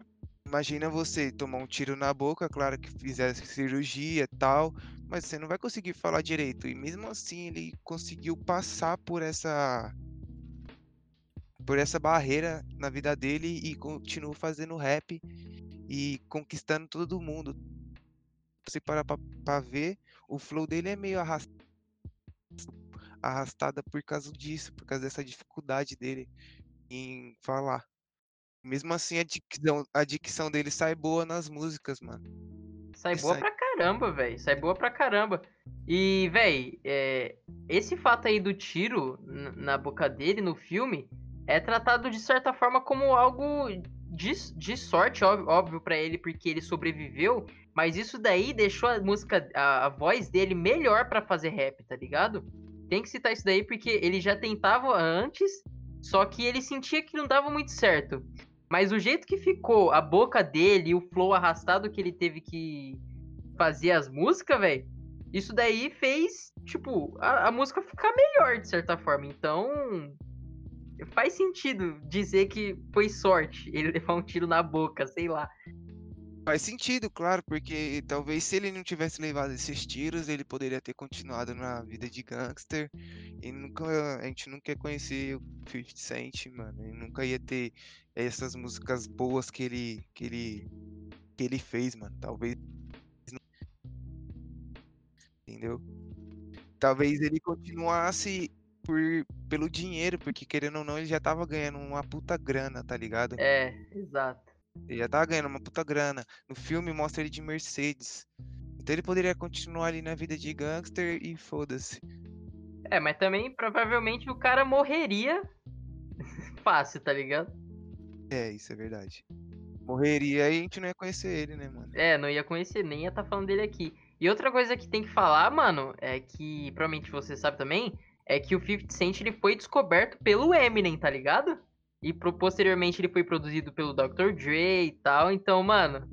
imagina você tomar um tiro na boca, claro que fizesse cirurgia e tal, mas você não vai conseguir falar direito. E mesmo assim, ele conseguiu passar por essa por essa barreira na vida dele e continuou fazendo rap e conquistando todo mundo. Se parar pra, pra ver, o flow dele é meio arras- arrastada por causa disso, por causa dessa dificuldade dele em falar. Mesmo assim, a dicção, a dicção dele sai boa nas músicas, mano. Sai boa Sai. pra caramba, velho. Sai boa pra caramba. E, velho, esse fato aí do tiro na boca dele no filme é tratado de certa forma como algo de, de sorte, óbvio, óbvio para ele, porque ele sobreviveu. Mas isso daí deixou a música, a, a voz dele melhor pra fazer rap, tá ligado? Tem que citar isso daí porque ele já tentava antes, só que ele sentia que não dava muito certo. Mas o jeito que ficou a boca dele e o flow arrastado que ele teve que fazer as músicas, velho, isso daí fez, tipo, a, a música ficar melhor de certa forma. Então, faz sentido dizer que foi sorte ele levar um tiro na boca, sei lá. Faz sentido, claro, porque talvez se ele não tivesse levado esses tiros, ele poderia ter continuado na vida de gangster. E nunca, a gente nunca ia conhecer o 50 Cent, mano. E nunca ia ter essas músicas boas que ele, que ele, que ele fez, mano. Talvez entendeu? Talvez ele continuasse por, pelo dinheiro, porque querendo ou não, ele já tava ganhando uma puta grana, tá ligado? É, exato. Ele já tava ganhando uma puta grana. No filme mostra ele de Mercedes. Então ele poderia continuar ali na vida de gangster e foda-se. É, mas também provavelmente o cara morreria fácil, tá ligado? É, isso é verdade. Morreria e a gente não ia conhecer ele, né, mano? É, não ia conhecer, nem ia estar falando dele aqui. E outra coisa que tem que falar, mano, é que provavelmente você sabe também, é que o 50 Cent ele foi descoberto pelo Eminem, tá ligado? E pro- posteriormente ele foi produzido pelo Dr. Dre e tal. Então, mano,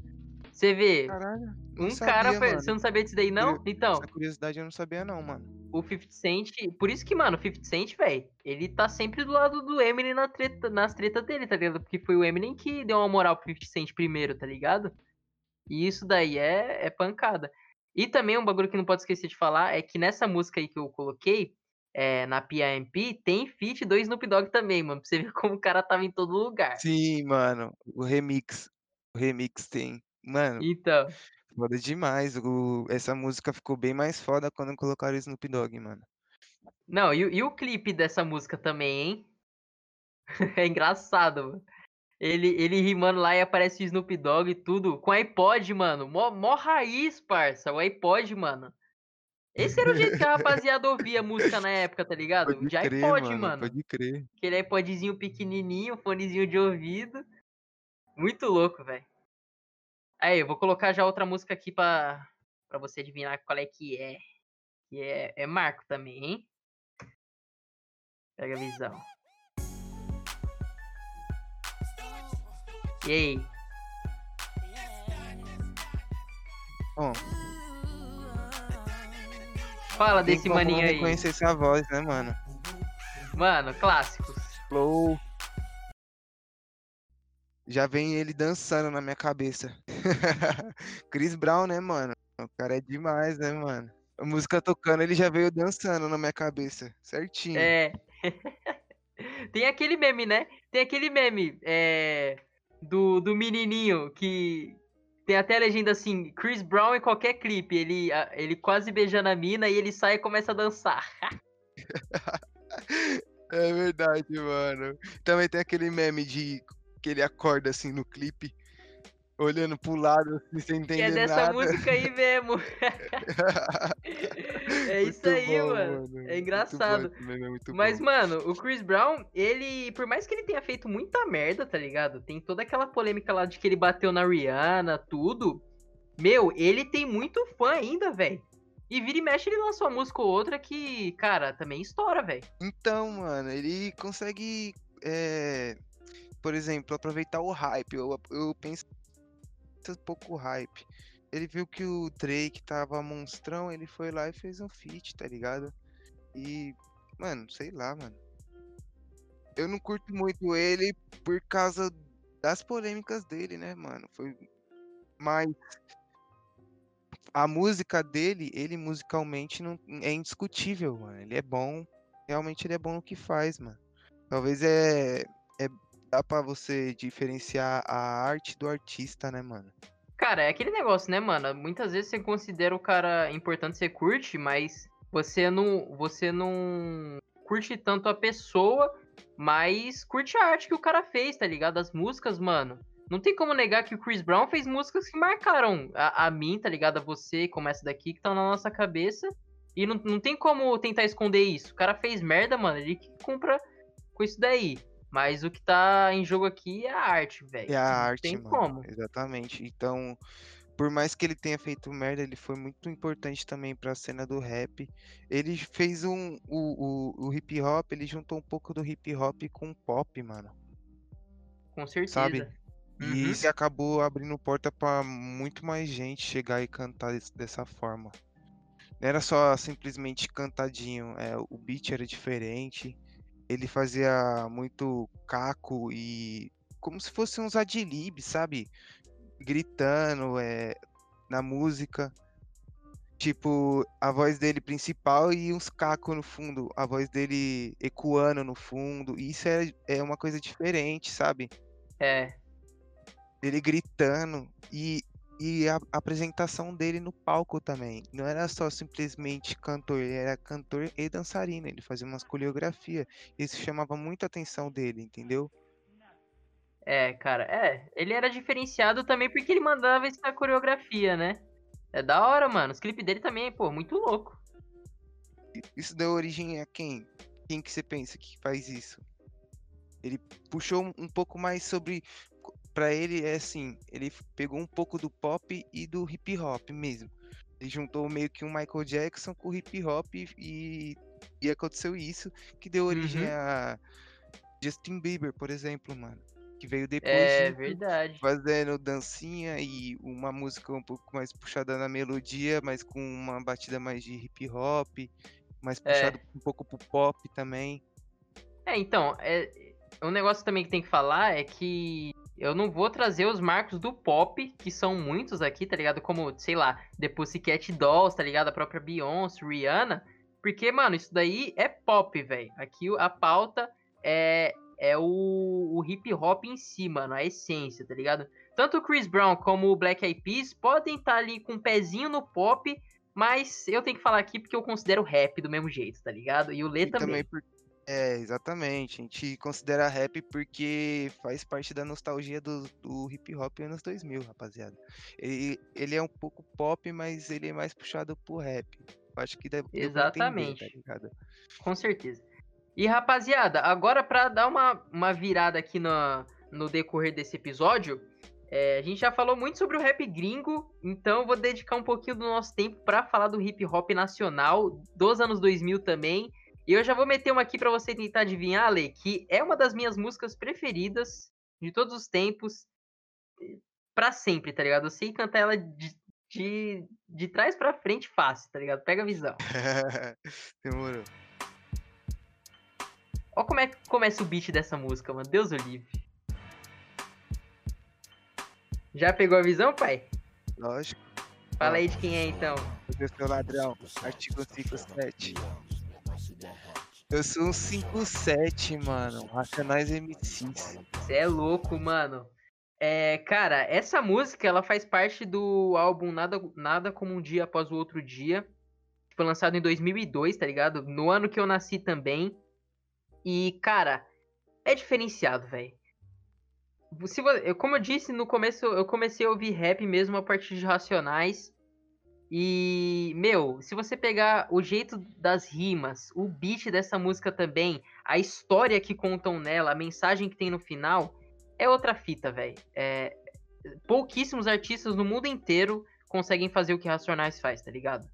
você vê, Caralho. um sabia, cara foi. Você não sabia disso daí, não? Então, Essa curiosidade eu não sabia, não, mano. o 50 Cent. Por isso que, mano, o 50 Cent, velho, ele tá sempre do lado do Eminem na treta, nas tretas dele, tá ligado? Porque foi o Eminem que deu uma moral pro 50 Cent primeiro, tá ligado? E isso daí é, é pancada. E também um bagulho que não pode esquecer de falar é que nessa música aí que eu coloquei, é, na PIMP, tem feat do Snoop Dogg também, mano. Pra você ver como o cara tava em todo lugar. Sim, mano. O remix. O remix tem. Mano, Então, foda demais. O... Essa música ficou bem mais foda quando colocaram o Snoop Dogg, mano. não, e, o- e o clipe dessa música também, hein? é engraçado, mano. Ele, ele rimando lá e aparece o Snoop Dogg e tudo. Com iPod, mano. Mó, mó raiz, parça. O iPod, mano. Esse era o jeito que a rapaziada ouvia música na época, tá ligado? Pode De crer, iPod, mano. mano. Pode crer. Aquele iPodzinho pequenininho, fonezinho de ouvido. Muito louco, velho. Aí, eu vou colocar já outra música aqui pra, pra você adivinhar qual é que é. Que é, é Marco também, hein? Pega a visão. E aí? Bom, Fala tem desse maninho aí. reconhecer essa voz, né, mano? Mano, clássicos. Flow. Já vem ele dançando na minha cabeça. Chris Brown, né, mano? O cara é demais, né, mano? A música tocando, ele já veio dançando na minha cabeça. Certinho. É. Tem aquele meme, né? Tem aquele meme é, do, do menininho que tem até a legenda assim: Chris Brown em qualquer clipe. Ele, ele quase beijando a mina e ele sai e começa a dançar. É verdade, mano. Também tem aquele meme de que ele acorda assim no clipe, olhando pro lado, assim, sem entender que é dessa nada. música aí mesmo. é isso Muito aí, bom, mano. Bom, É engraçado. meme é Mas, bom. mano, o Chris Brown, ele, por mais que ele tenha feito muita merda, tá ligado? Tem toda aquela polêmica lá de que ele bateu na Rihanna, tudo. Meu, ele tem muito fã ainda, velho. E vira e mexe, ele lança uma música ou outra que, cara, também estoura, velho. Então, mano, ele consegue, é, por exemplo, aproveitar o hype. Eu, eu penso pouco hype. Ele viu que o Drake tava monstrão, ele foi lá e fez um feat, tá ligado? E, mano, sei lá, mano. Eu não curto muito ele por causa das polêmicas dele, né, mano? Foi mais a música dele, ele musicalmente não é indiscutível, mano. Ele é bom, realmente ele é bom no que faz, mano. Talvez é, é dá pra você diferenciar a arte do artista, né, mano? Cara, é aquele negócio, né, mano? Muitas vezes você considera o cara importante, você curte, mas você não, você não curte tanto a pessoa, mas curte a arte que o cara fez, tá ligado? As músicas, mano. Não tem como negar que o Chris Brown fez músicas que marcaram a, a mim, tá ligado? A você, como essa daqui, que tá na nossa cabeça. E não, não tem como tentar esconder isso. O cara fez merda, mano. Ele que compra com isso daí. Mas o que tá em jogo aqui é a arte, velho. É a Não arte, tem mano. como. Exatamente. Então, por mais que ele tenha feito merda, ele foi muito importante também pra cena do rap. Ele fez um. O, o, o hip hop, ele juntou um pouco do hip hop com o pop, mano. Com certeza. Sabe? E Uhum. isso acabou abrindo porta pra muito mais gente chegar e cantar des- dessa forma. Não era só simplesmente cantadinho, é, o beat era diferente. Ele fazia muito caco e como se fosse uns adlib, sabe? Gritando é, na música. Tipo, a voz dele principal e uns cacos no fundo. A voz dele ecoando no fundo. E isso é, é uma coisa diferente, sabe? É. dele gritando e e a apresentação dele no palco também. Não era só simplesmente cantor, ele era cantor e dançarino. Ele fazia umas coreografias. Isso chamava muito a atenção dele, entendeu? É, cara, é. Ele era diferenciado também porque ele mandava essa coreografia, né? É da hora, mano. Os clipes dele também, pô, muito louco. Isso deu origem a quem? Quem que você pensa que faz isso? Ele puxou um pouco mais sobre. Pra ele é assim, ele pegou um pouco do pop e do hip hop mesmo. Ele juntou meio que um Michael Jackson com o hip hop e, e aconteceu isso que deu origem Uhum. a Justin Bieber, por exemplo, mano. Que veio depois É verdade. fazendo dancinha e uma música um pouco mais puxada na melodia, mas com uma batida mais de hip hop, mais É. puxado um pouco pro pop também. É, então, é, um negócio também que tem que falar é que eu não vou trazer os marcos do pop, que são muitos aqui, tá ligado? Como, sei lá, The Pussycat Dolls, tá ligado? A própria Beyoncé, Rihanna. Porque, mano, isso daí é pop, velho. Aqui a pauta é, é o, o hip hop em si, mano, a essência, tá ligado? Tanto o Chris Brown como o Black Eyed Peas podem estar ali com um pezinho no pop, mas eu tenho que falar aqui porque eu considero rap do mesmo jeito, tá ligado? E o Lê E também. por- É, exatamente. A gente considera rap porque faz parte da nostalgia do, do hip hop anos 2000, rapaziada. Ele, ele é um pouco pop, mas ele é mais puxado pro rap. Eu Acho que deve, pra entender, Exatamente. tá? Com certeza. E rapaziada, agora pra dar uma, uma virada aqui no, no decorrer desse episódio, é, a gente já falou muito sobre o rap gringo, então eu vou dedicar um pouquinho do nosso tempo pra falar do hip hop nacional, dos anos 2000 também. E eu já vou meter uma aqui pra você tentar adivinhar, Ale, que é uma das minhas músicas preferidas de todos os tempos, pra sempre, tá ligado? Eu sei cantar ela de, de, de trás pra frente fácil, tá ligado? Pega a visão. Demorou. Olha como é que começa o beat dessa música, mano. Deus o livre. Já pegou a visão, pai? Lógico. Fala aí de quem é então. Eu sou ladrão. Artigo 57. Eu sou um 57, mano. Racionais MCs. Você é louco, mano. É, cara, essa música ela faz parte do álbum Nada, Nada Como Um Dia Após o Outro Dia. Foi lançado em 2002, tá ligado? No ano que eu nasci também. E, cara, é diferenciado, velho. Como eu disse no começo, eu comecei a ouvir rap mesmo a partir de Racionais. E, meu, se você pegar o jeito das rimas, o beat dessa música também, a história que contam nela, a mensagem que tem no final, é outra fita, velho. É, pouquíssimos artistas no mundo inteiro conseguem fazer o que Racionais faz, tá ligado?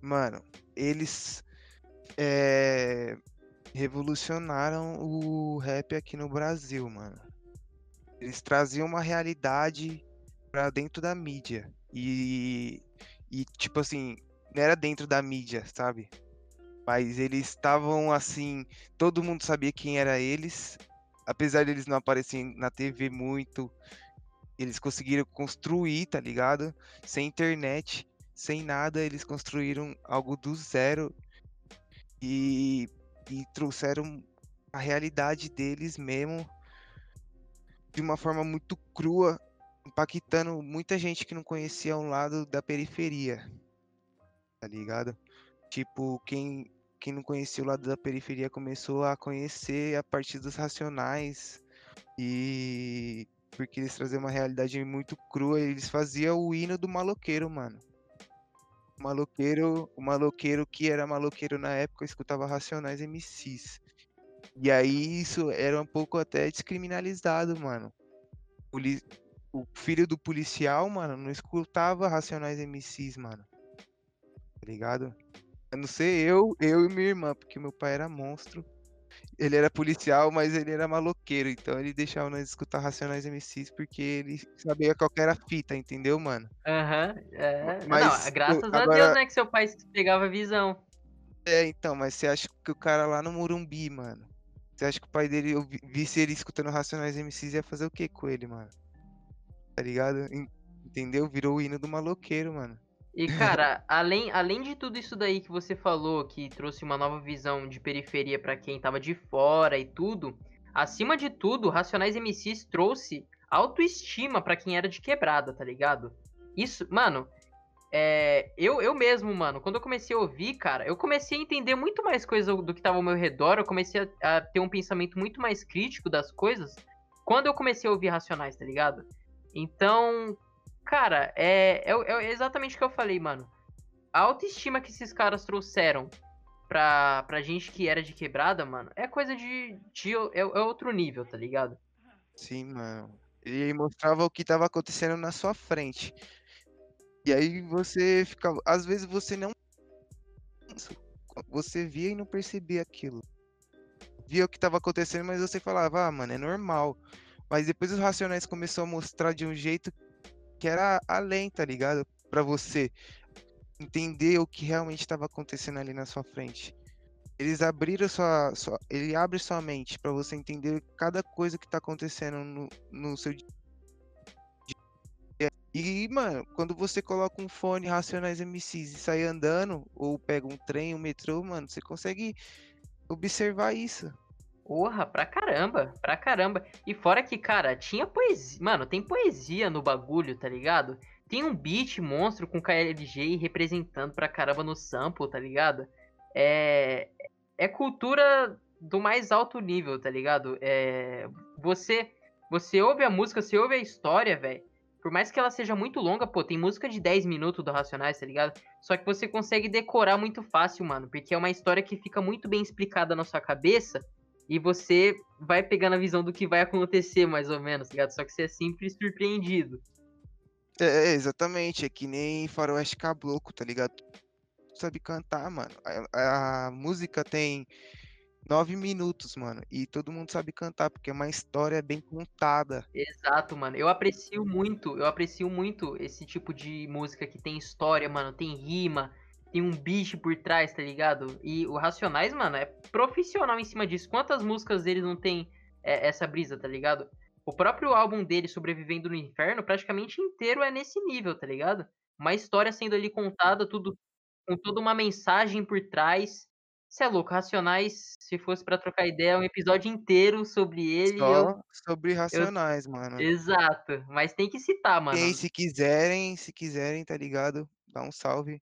Mano, eles é, revolucionaram o rap aqui no Brasil, mano. Eles traziam uma realidade pra dentro da mídia. E, e tipo assim, não era dentro da mídia, sabe? Mas eles estavam assim, todo mundo sabia quem era eles, apesar deles não aparecerem na TV muito, eles conseguiram construir, tá ligado? Sem internet, sem nada, eles construíram algo do zero e, e trouxeram a realidade deles mesmo de uma forma muito crua, impactando muita gente que não conhecia um lado da periferia, tá ligado? Tipo, quem, quem não conhecia o lado da periferia começou a conhecer a partir dos racionais e porque eles traziam uma realidade muito crua, eles faziam o hino do maloqueiro, mano. O maloqueiro, o maloqueiro que era maloqueiro na época escutava Racionais MCs. E aí isso era um pouco até descriminalizado, mano. O filho do policial, mano, não escutava Racionais MCs, mano. Tá ligado? A não ser eu, eu e minha irmã, porque meu pai era monstro. Ele era policial, mas ele era maloqueiro, então ele deixava nós escutar Racionais MCs porque ele sabia qual era a fita, entendeu, mano? Aham, é. Mas não, eu- graças a agora- Deus, né, que seu pai pegava a visão. É, então, mas você acha que o cara lá no Morumbi, mano? Você acha que o pai dele, eu vi- visse ele escutando Racionais MCs, ia fazer o que com ele, mano? Tá ligado? En- Entendeu? Virou o hino do maloqueiro, mano. E, cara, além, além de tudo isso daí que você falou, que trouxe uma nova visão de periferia pra quem tava de fora e tudo, acima de tudo, Racionais MCs trouxe autoestima pra quem era de quebrada, tá ligado? Isso, mano, é, eu, eu mesmo, mano, quando eu comecei a ouvir, cara, eu comecei a entender muito mais coisa do que tava ao meu redor, eu comecei a, a ter um pensamento muito mais crítico das coisas quando eu comecei a ouvir Racionais, tá ligado? Então, cara, é, é, é exatamente o que eu falei, mano. A autoestima que esses caras trouxeram pra, pra gente que era de quebrada, mano, é coisa de. de é, é outro nível, tá ligado? Sim, mano. Ele mostrava o que tava acontecendo na sua frente. E aí você ficava. Às vezes você não. Você via e não percebia aquilo. Via o que tava acontecendo, mas você falava, ah, mano, é normal. Mas depois os Racionais começou a mostrar de um jeito que era além, tá ligado? Pra você entender o que realmente estava acontecendo ali na sua frente. Eles abriram sua, sua ele abre sua mente pra você entender cada coisa que tá acontecendo no, no seu dia. E, mano, quando você coloca um fone Racionais MCs e sai andando, ou pega um trem, um metrô, mano, você consegue observar isso. Porra, pra caramba, pra caramba. E fora que, cara, tinha poesia. Mano, tem poesia no bagulho, tá ligado? Tem um beat monstro com KLG representando pra caramba no sample, tá ligado? É. É cultura do mais alto nível, tá ligado? É. Você. Você ouve a música, você ouve a história, velho. Por mais que ela seja muito longa, pô, tem música de 10 minutos do Racionais, tá ligado? Só que você consegue decorar muito fácil, mano. Porque é uma história que fica muito bem explicada na sua cabeça. E você vai pegando a visão do que vai acontecer, mais ou menos, tá ligado? Só que você é sempre surpreendido. É, é, exatamente. É que nem Faroeste Caboclo, tá ligado? Sabe cantar, mano. A, a música tem nove minutos, mano. E todo mundo sabe cantar, porque é uma história bem contada. Exato, mano. Eu aprecio muito, eu aprecio muito esse tipo de música que tem história, mano, tem rima, tem um bicho por trás, tá ligado? E o Racionais, mano, é profissional em cima disso. Quantas músicas dele não tem é, essa brisa, tá ligado? O próprio álbum dele, Sobrevivendo no Inferno, praticamente inteiro é nesse nível, tá ligado? Uma história sendo ali contada, tudo com toda uma mensagem por trás. Você é louco, Racionais, se fosse pra trocar ideia, um episódio inteiro sobre ele. Só eu- sobre Racionais, mano. Exato, mas tem que citar, mano. E aí, se quiserem, se quiserem, tá ligado? Dá um salve.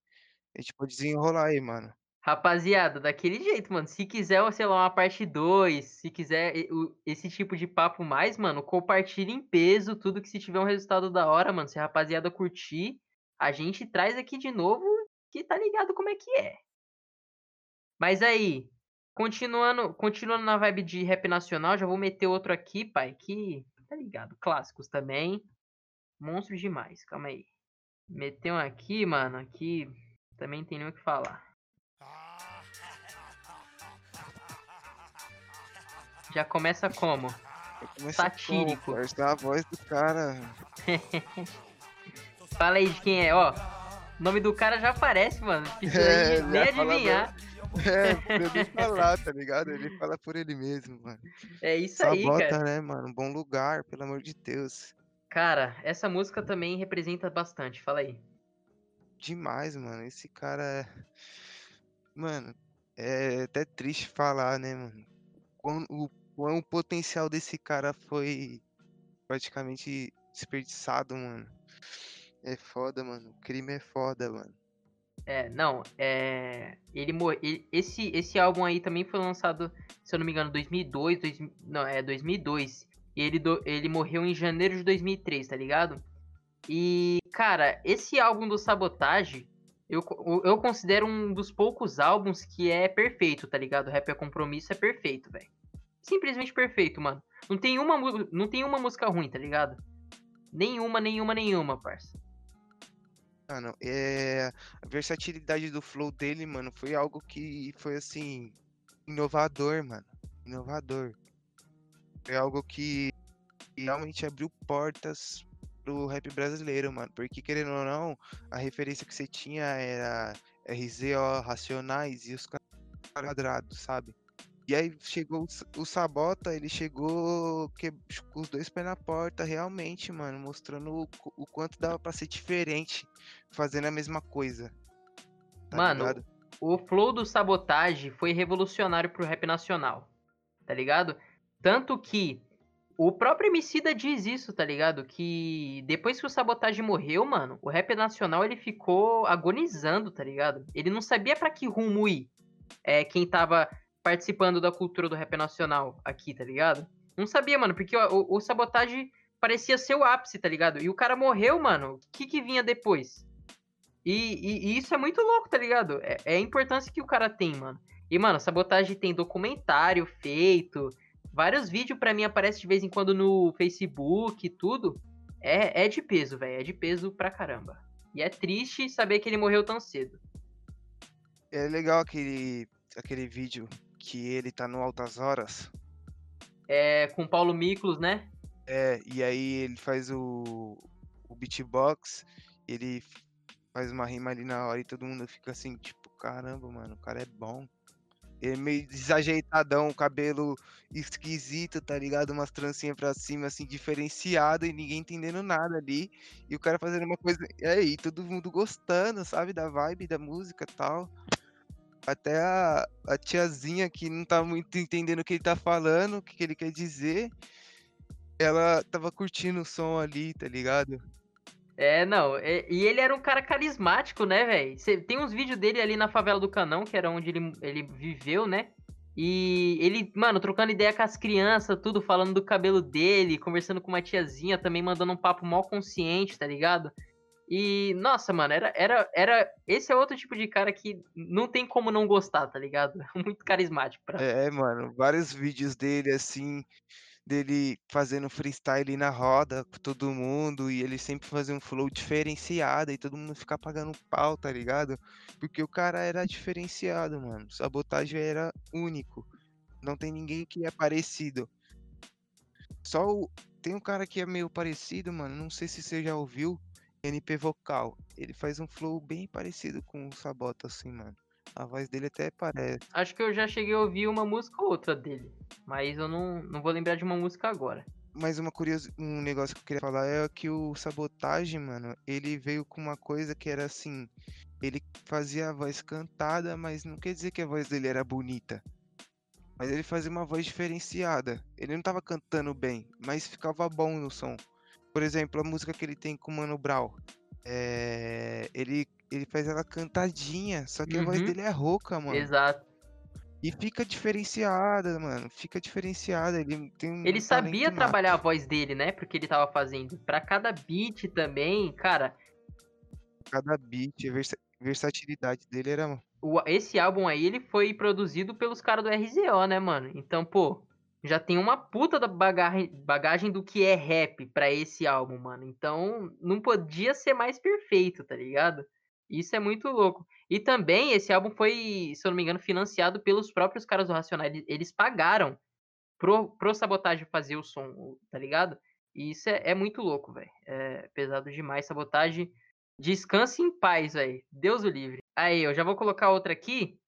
A gente pode desenrolar aí, mano. Rapaziada, daquele jeito, mano. Se quiser, sei lá, uma parte 2, se quiser esse tipo de papo mais, mano, compartilhe em peso tudo que se tiver um resultado da hora, mano. Se a rapaziada curtir, a gente traz aqui de novo, que tá ligado como é que é. Mas aí, continuando, continuando na vibe de rap nacional, já vou meter outro aqui, pai, que tá ligado, clássicos também. Monstros demais, calma aí. Meter um aqui, mano, aqui também tem nem o que falar. Já começa como? Começa Satírico. como? A voz do cara. Fala aí de quem é, ó. O nome do cara já aparece, mano. Precisa É, nem já fala adivinhar. É, nem falar, tá ligado? Ele fala por ele mesmo, mano. É isso Só aí, bota, cara. né, mano? Um bom lugar, pelo amor de Deus. Cara, essa música também representa bastante. Fala aí. Demais, mano. Esse cara é. Mano, é até triste falar, né, mano? Quão, o quão o potencial desse cara foi praticamente desperdiçado, mano. É foda, mano. O crime é foda, mano. É, não, é. Ele, ele- esse, esse álbum aí também foi lançado, se eu não me engano, 2002, 2000... não, é 2002. E ele, do... ele morreu em janeiro de 2003, tá ligado? E, cara, esse álbum do Sabotage, eu, eu considero um dos poucos álbuns que é perfeito, tá ligado? Rap é compromisso é perfeito, velho. Simplesmente perfeito, mano. Não tem, uma, não tem uma música ruim, tá ligado? Nenhuma, nenhuma, nenhuma, parça. Mano, é... a versatilidade do flow dele, mano, foi algo que foi assim. Inovador, mano. Inovador. Foi algo que realmente abriu portas pro rap brasileiro, mano. Porque, querendo ou não, a referência que você tinha era RZO, Racionais e os quadrados, sabe? E aí chegou o Sabota, ele chegou que- com os dois pés na porta, realmente, mano, mostrando o, o quanto dava pra ser diferente fazendo a mesma coisa. tá Mano, ligado? o flow do Sabotage foi revolucionário pro rap nacional, tá ligado? Tanto que O próprio Emicida diz isso, tá ligado? Que depois que o Sabotage morreu, mano, o rap nacional ele ficou agonizando, tá ligado? Ele não sabia pra que rumo ir. É, quem tava participando da cultura do rap nacional aqui, tá ligado? Não sabia, mano, porque o, o, o Sabotage parecia ser o ápice, tá ligado? E o cara morreu, mano. O que que vinha depois? E, e- e isso é muito louco, tá ligado? É, é a importância que o cara tem, mano. E, mano, Sabotage tem documentário feito. Vários vídeos pra mim aparecem de vez em quando no Facebook e tudo. É, é de peso, velho. É de peso pra caramba. E é triste saber que ele morreu tão cedo. É legal aquele, aquele vídeo que ele tá no Altas Horas. É com Paulo Miklos, né? É, e aí ele faz o, o beatbox, ele faz uma rima ali na hora e todo mundo fica assim, tipo, caramba, mano, o cara é bom. Ele é meio desajeitadão, cabelo esquisito, tá ligado? Umas trancinhas pra cima, assim, diferenciado e ninguém entendendo nada ali. E o cara fazendo uma coisa. E aí, todo mundo gostando, sabe? Da vibe, da música e tal. Até a, a tiazinha que não tá muito entendendo o que ele tá falando, o que, que ele quer dizer. Ela tava curtindo o som ali, tá ligado? É, não. é- e ele era um cara carismático, né, velho? Tem uns vídeos dele ali na favela do Canão, que era onde ele, ele viveu, né? E ele, mano, trocando ideia com as crianças, tudo, falando do cabelo dele, conversando com uma tiazinha, também mandando um papo mal consciente, tá ligado? E, nossa, mano, era, era, era. Esse é outro tipo de cara que não tem como não gostar, tá ligado? Muito carismático pra É, mano, vários vídeos dele assim, dele fazendo freestyle na roda com todo mundo e ele sempre fazia um flow diferenciado e todo mundo ficar pagando pau, tá ligado? Porque o cara era diferenciado, mano. Sabotagem era único. Não tem ninguém que é parecido. Só o... tem um cara que é meio parecido, mano. Não sei se você já ouviu. NP Vocal. Ele faz um flow bem parecido com o Sabota, assim, mano. A voz dele até parece. Acho que eu já cheguei a ouvir uma música ou outra dele. Mas eu não, não vou lembrar de uma música agora. Mas uma curiosi... um negócio que eu queria falar é que o Sabotagem, mano, ele veio com uma coisa que era assim, ele fazia a voz cantada, mas não quer dizer que a voz dele era bonita. Mas ele fazia uma voz diferenciada. Ele não tava cantando bem, mas ficava bom no som. Por exemplo, a música que ele tem com o Mano Brown. É... Ele, ele faz ela cantadinha, só que a voz Uhum. dele é rouca, mano. Exato. E fica diferenciada, mano. Fica diferenciada. Ele tem um Ele sabia trabalhar a voz dele, né? Porque ele tava fazendo. Pra cada beat também, cara, cada beat, a versa- versatilidade dele era. o- esse álbum aí ele foi produzido pelos caras do RZO, né, mano? Então, pô, já tem uma puta da bagagem, bagagem do que é rap pra esse álbum, mano. Então, não podia ser mais perfeito, tá ligado? Isso é muito louco. E também esse álbum foi, se eu não me engano, financiado pelos próprios caras do Racionais. Eles- pagaram pro, pro Sabotagem fazer o som, tá ligado? E isso é, é muito louco, velho. É pesado demais. Sabotagem, descanse em paz, velho. Deus o livre. Aí, eu já vou colocar outra aqui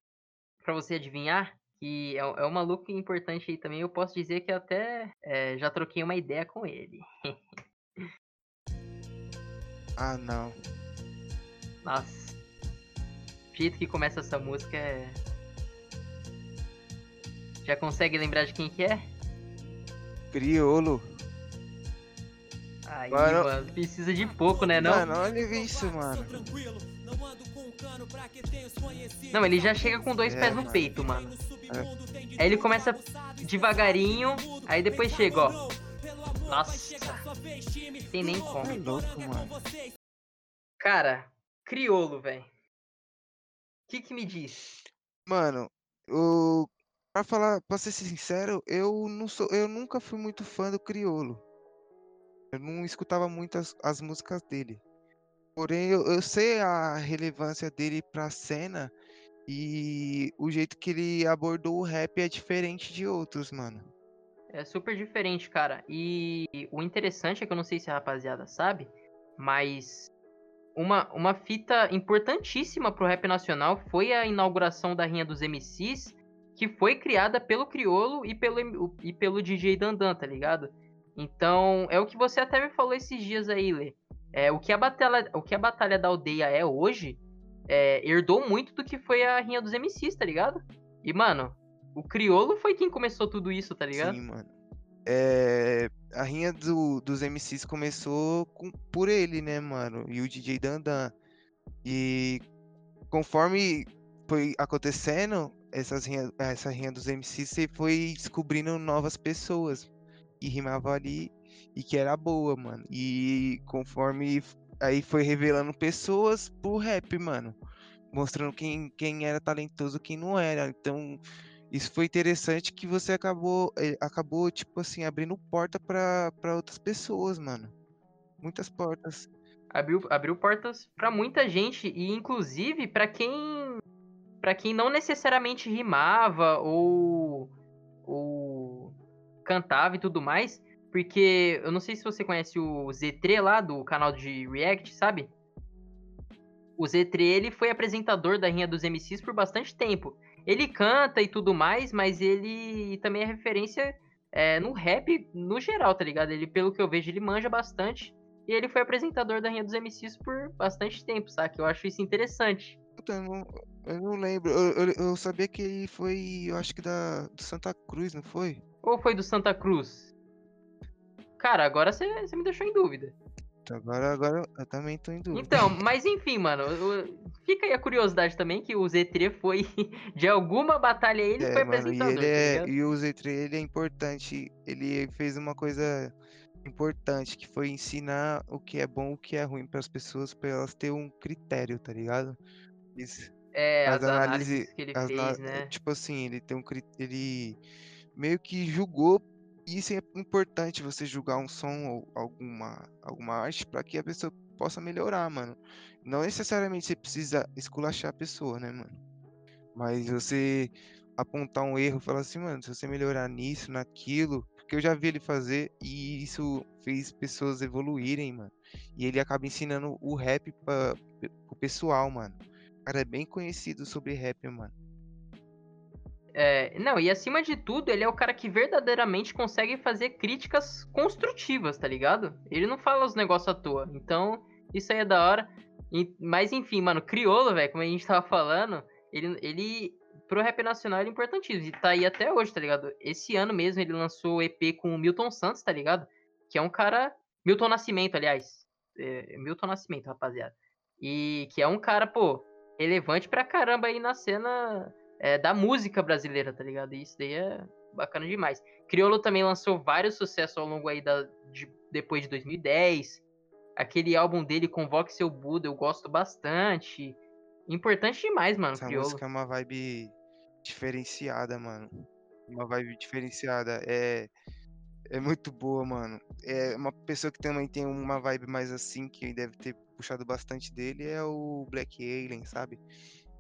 pra você adivinhar. Que é, é um maluco importante aí também. Eu posso dizer que até é, já troquei uma ideia com ele. Ah, não. Nossa. O jeito que começa essa música é. Já consegue lembrar de quem que é? Criolo. Aí, Mano. mano, precisa de pouco, né, não? Mano, olha isso, mano. Não, ele já chega com dois É, pés no mano. peito, mano. Aí ele começa devagarinho, aí depois chega, ó. Nossa, tem nem como. É louco, mano. Cara, criolo, velho. O que que me diz? Mano, o. Pra falar, pra ser sincero, eu não sou. Eu nunca fui muito fã do Criolo. Eu não escutava muito as, as músicas dele. Porém, eu, eu sei a relevância dele pra cena e o jeito que ele abordou o rap é diferente de outros, mano. É super diferente, cara. E o interessante é que eu não sei se a rapaziada sabe, mas uma, uma fita importantíssima pro rap nacional foi a inauguração da Rinha dos MCs, que foi criada pelo Criolo e pelo, e pelo DJ Dandan, tá ligado? Então, é o que você até me falou esses dias aí, Lê. É, o, que a batalha, o que a Batalha da Aldeia é hoje, é, herdou muito do que foi a Rinha dos MCs, tá ligado? E, mano, o Criolo foi quem começou tudo isso, tá ligado? Sim, mano. É, a rinha do- dos MCs começou com- por ele, né, mano? E o DJ Dandan. E conforme foi acontecendo essas rinha, essa rinha dos MCs, você foi descobrindo novas pessoas que rimavam ali e que era boa, mano. E conforme aí foi revelando pessoas pro rap, mano. Mostrando quem, quem era talentoso, quem não era. Então, isso foi interessante que você acabou, eh, acabou tipo assim, abrindo porta pra outras pessoas, mano. Muitas portas. abriu, abriu portas pra muita gente e inclusive pra quem para quem não necessariamente rimava ou ou cantava e tudo mais, porque eu não sei se você conhece o Z3 lá do canal de React, sabe? O Z3 ele foi apresentador da Rinha dos MCs por bastante tempo. Ele canta e tudo mais, mas ele também é referência é, no rap no geral, tá ligado? Ele, pelo que eu vejo, ele manja bastante. E ele foi apresentador da Rinha dos MCs por bastante tempo, saca? Eu acho isso interessante. Puta, eu não, eu não lembro. Eu, eu, eu sabia que ele foi, eu acho que da do Santa Cruz, não foi? Ou foi do Santa Cruz? Cara, agora você me deixou em dúvida. Então, Agora, agora eu também tô em dúvida. Então, mas enfim, mano, fica aí a curiosidade também que o Z3 foi de alguma batalha ele É, foi mano, e apresentador, ele tá é, e o Z3 ele é importante. Ele fez uma coisa importante que foi ensinar o que é bom, o que é ruim para as pessoas, para elas terem um critério, tá ligado? Isso. É, as as análises- análises que ele as na- fez, né? Tipo assim, ele tem um ele meio que julgou. Isso é importante você julgar um som ou alguma, alguma arte para que a pessoa possa melhorar, mano. Não necessariamente você precisa esculachar a pessoa, né, mano? Mas você apontar um erro falar assim, mano, se você melhorar nisso, naquilo, porque eu já vi ele fazer e isso fez pessoas evoluírem, mano. E ele acaba ensinando o rap para o pessoal, mano. O cara é bem conhecido sobre rap, mano. É, não, e acima de tudo, ele é o cara que verdadeiramente consegue fazer críticas construtivas, tá ligado? Ele não fala os negócios à toa. Então, isso aí é da hora. E- mas enfim, mano, Criolo, velho, como a gente tava falando, ele, ele pro rap nacional ele é importantíssimo. E tá aí até hoje, tá ligado? Esse ano mesmo ele lançou o EP com o Milton Santos, tá ligado? Que é um cara. Milton Nascimento, aliás. É, Milton Nascimento, rapaziada. E que é um cara, pô, relevante pra caramba aí na cena é, da música brasileira, tá ligado? E isso daí é bacana demais. Criolo também lançou vários sucessos ao longo aí da, de- depois de 2010. Aquele álbum dele, Convoque Seu Buda, eu gosto bastante. Importante demais, mano, Essa Criolo. música é uma vibe diferenciada, mano. Uma vibe diferenciada. É, é muito boa, mano. É uma pessoa que também tem uma vibe mais assim, que deve ter puxado bastante dele, é o Black Alien, sabe?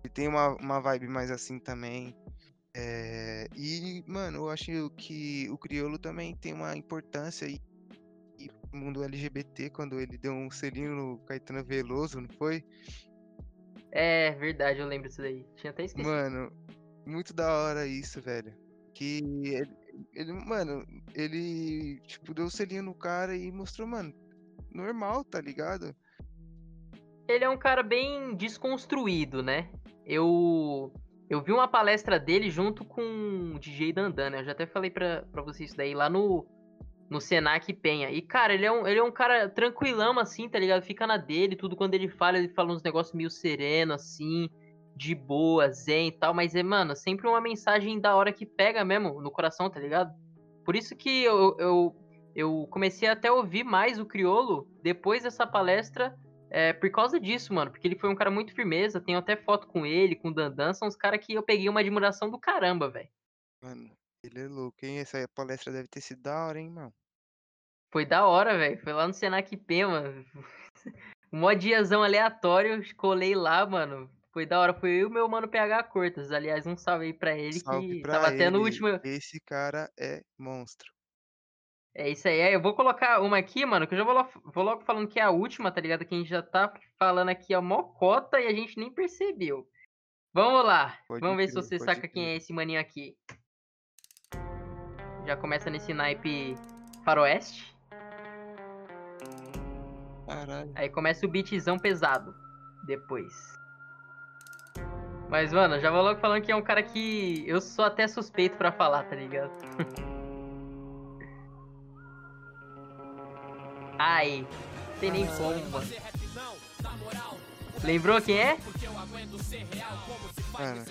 Ele tem uma, uma vibe mais assim também. É, e, mano, eu acho que o Criolo também tem uma importância e no mundo LGBT, quando ele deu um selinho no Caetano Veloso, não foi? É verdade, eu lembro disso daí. Tinha até esquecido. Mano, muito da hora isso, velho. Que ele, ele, mano, ele, tipo, deu o selinho no cara e mostrou, mano, normal, tá ligado? Ele é um cara bem desconstruído, né? Eu eu vi uma palestra dele junto com o DJ Dandan, né? Eu já até falei pra, pra você isso daí lá no, no Senac Penha. E, cara, ele é, um, ele é um cara tranquilão, assim, tá ligado? Fica na dele, tudo quando ele fala, ele fala uns negócios meio sereno, assim, de boa, zen e tal. Mas é, mano, sempre uma mensagem da hora que pega mesmo no coração, tá ligado? Por isso que eu, eu, eu comecei até a ouvir mais o Criolo depois dessa palestra é, por causa disso, mano. Porque ele foi um cara muito firmeza. Tenho até foto com ele, com o Dandan. São os caras que eu peguei uma admiração do caramba, velho. Mano, ele é louco, hein? Essa palestra deve ter sido da hora, hein, mano? Foi da hora, velho. Foi lá no Senac P, mano. Um diazão aleatório, colei lá, mano. Foi da hora. Foi eu e o meu mano PH Cortas. Aliás, um salve aí pra ele Salve que pra tava até no ele. último. Esse cara é monstro. É isso aí. É, Eu vou colocar uma aqui, mano, que eu já vou, lo- vou logo falando que é a última, tá ligado? Que a gente já tá falando aqui a mocota e a gente nem percebeu. Vamos lá. Pode Vamos ver se crer, você pode saca quem crer. é esse maninho aqui. Já começa nesse naipe faroeste. Caralho. Aí começa o beatzão pesado. Depois. Mas, mano, já vou logo falando que é um cara que eu sou até suspeito pra falar, tá ligado? Ai, tem nem como, mano. Lembrou quem é? Mano.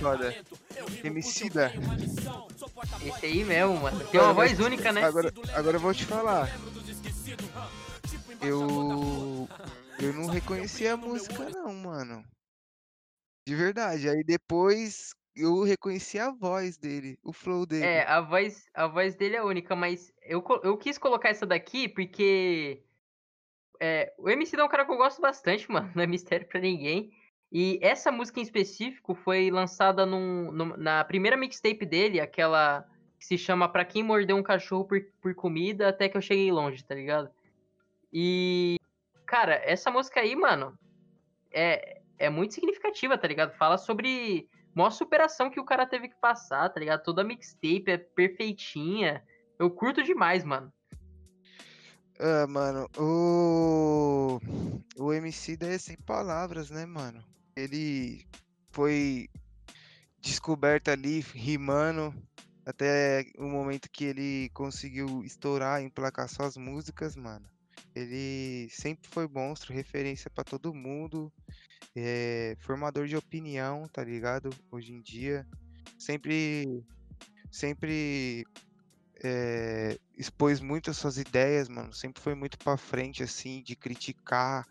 Foda. Emicida. Esse aí mesmo, mano. Tem uma voz única, né? Agora, agora eu vou te falar. Eu. Eu não reconheci a música, não, mano. De verdade. Aí depois eu reconheci a voz dele, o flow dele. É, a voz, a voz dele é única, mas eu, eu quis colocar essa daqui porque é, o MC é um cara que eu gosto bastante, mano, não é mistério pra ninguém. E essa música em específico foi lançada num- num- na primeira mixtape dele, aquela que se chama Pra Quem Mordeu um Cachorro por, por Comida Até Que Eu Cheguei Longe, tá ligado? E, cara, essa música aí, mano, é, é muito significativa, tá ligado? Fala sobre maior superação que o cara teve que passar, tá ligado? Toda a mixtape é perfeitinha. Eu curto demais, mano. Ah, mano, o. O MC é sem palavras, né, mano? Ele foi descoberto ali, rimando, até o momento que ele conseguiu estourar, emplacar suas músicas, mano. Ele sempre foi monstro, referência pra todo mundo, é, formador de opinião, tá ligado? Hoje em dia. Sempre. Sempre eh, expôs muito as suas ideias, mano. Sempre foi muito pra frente, assim, de criticar.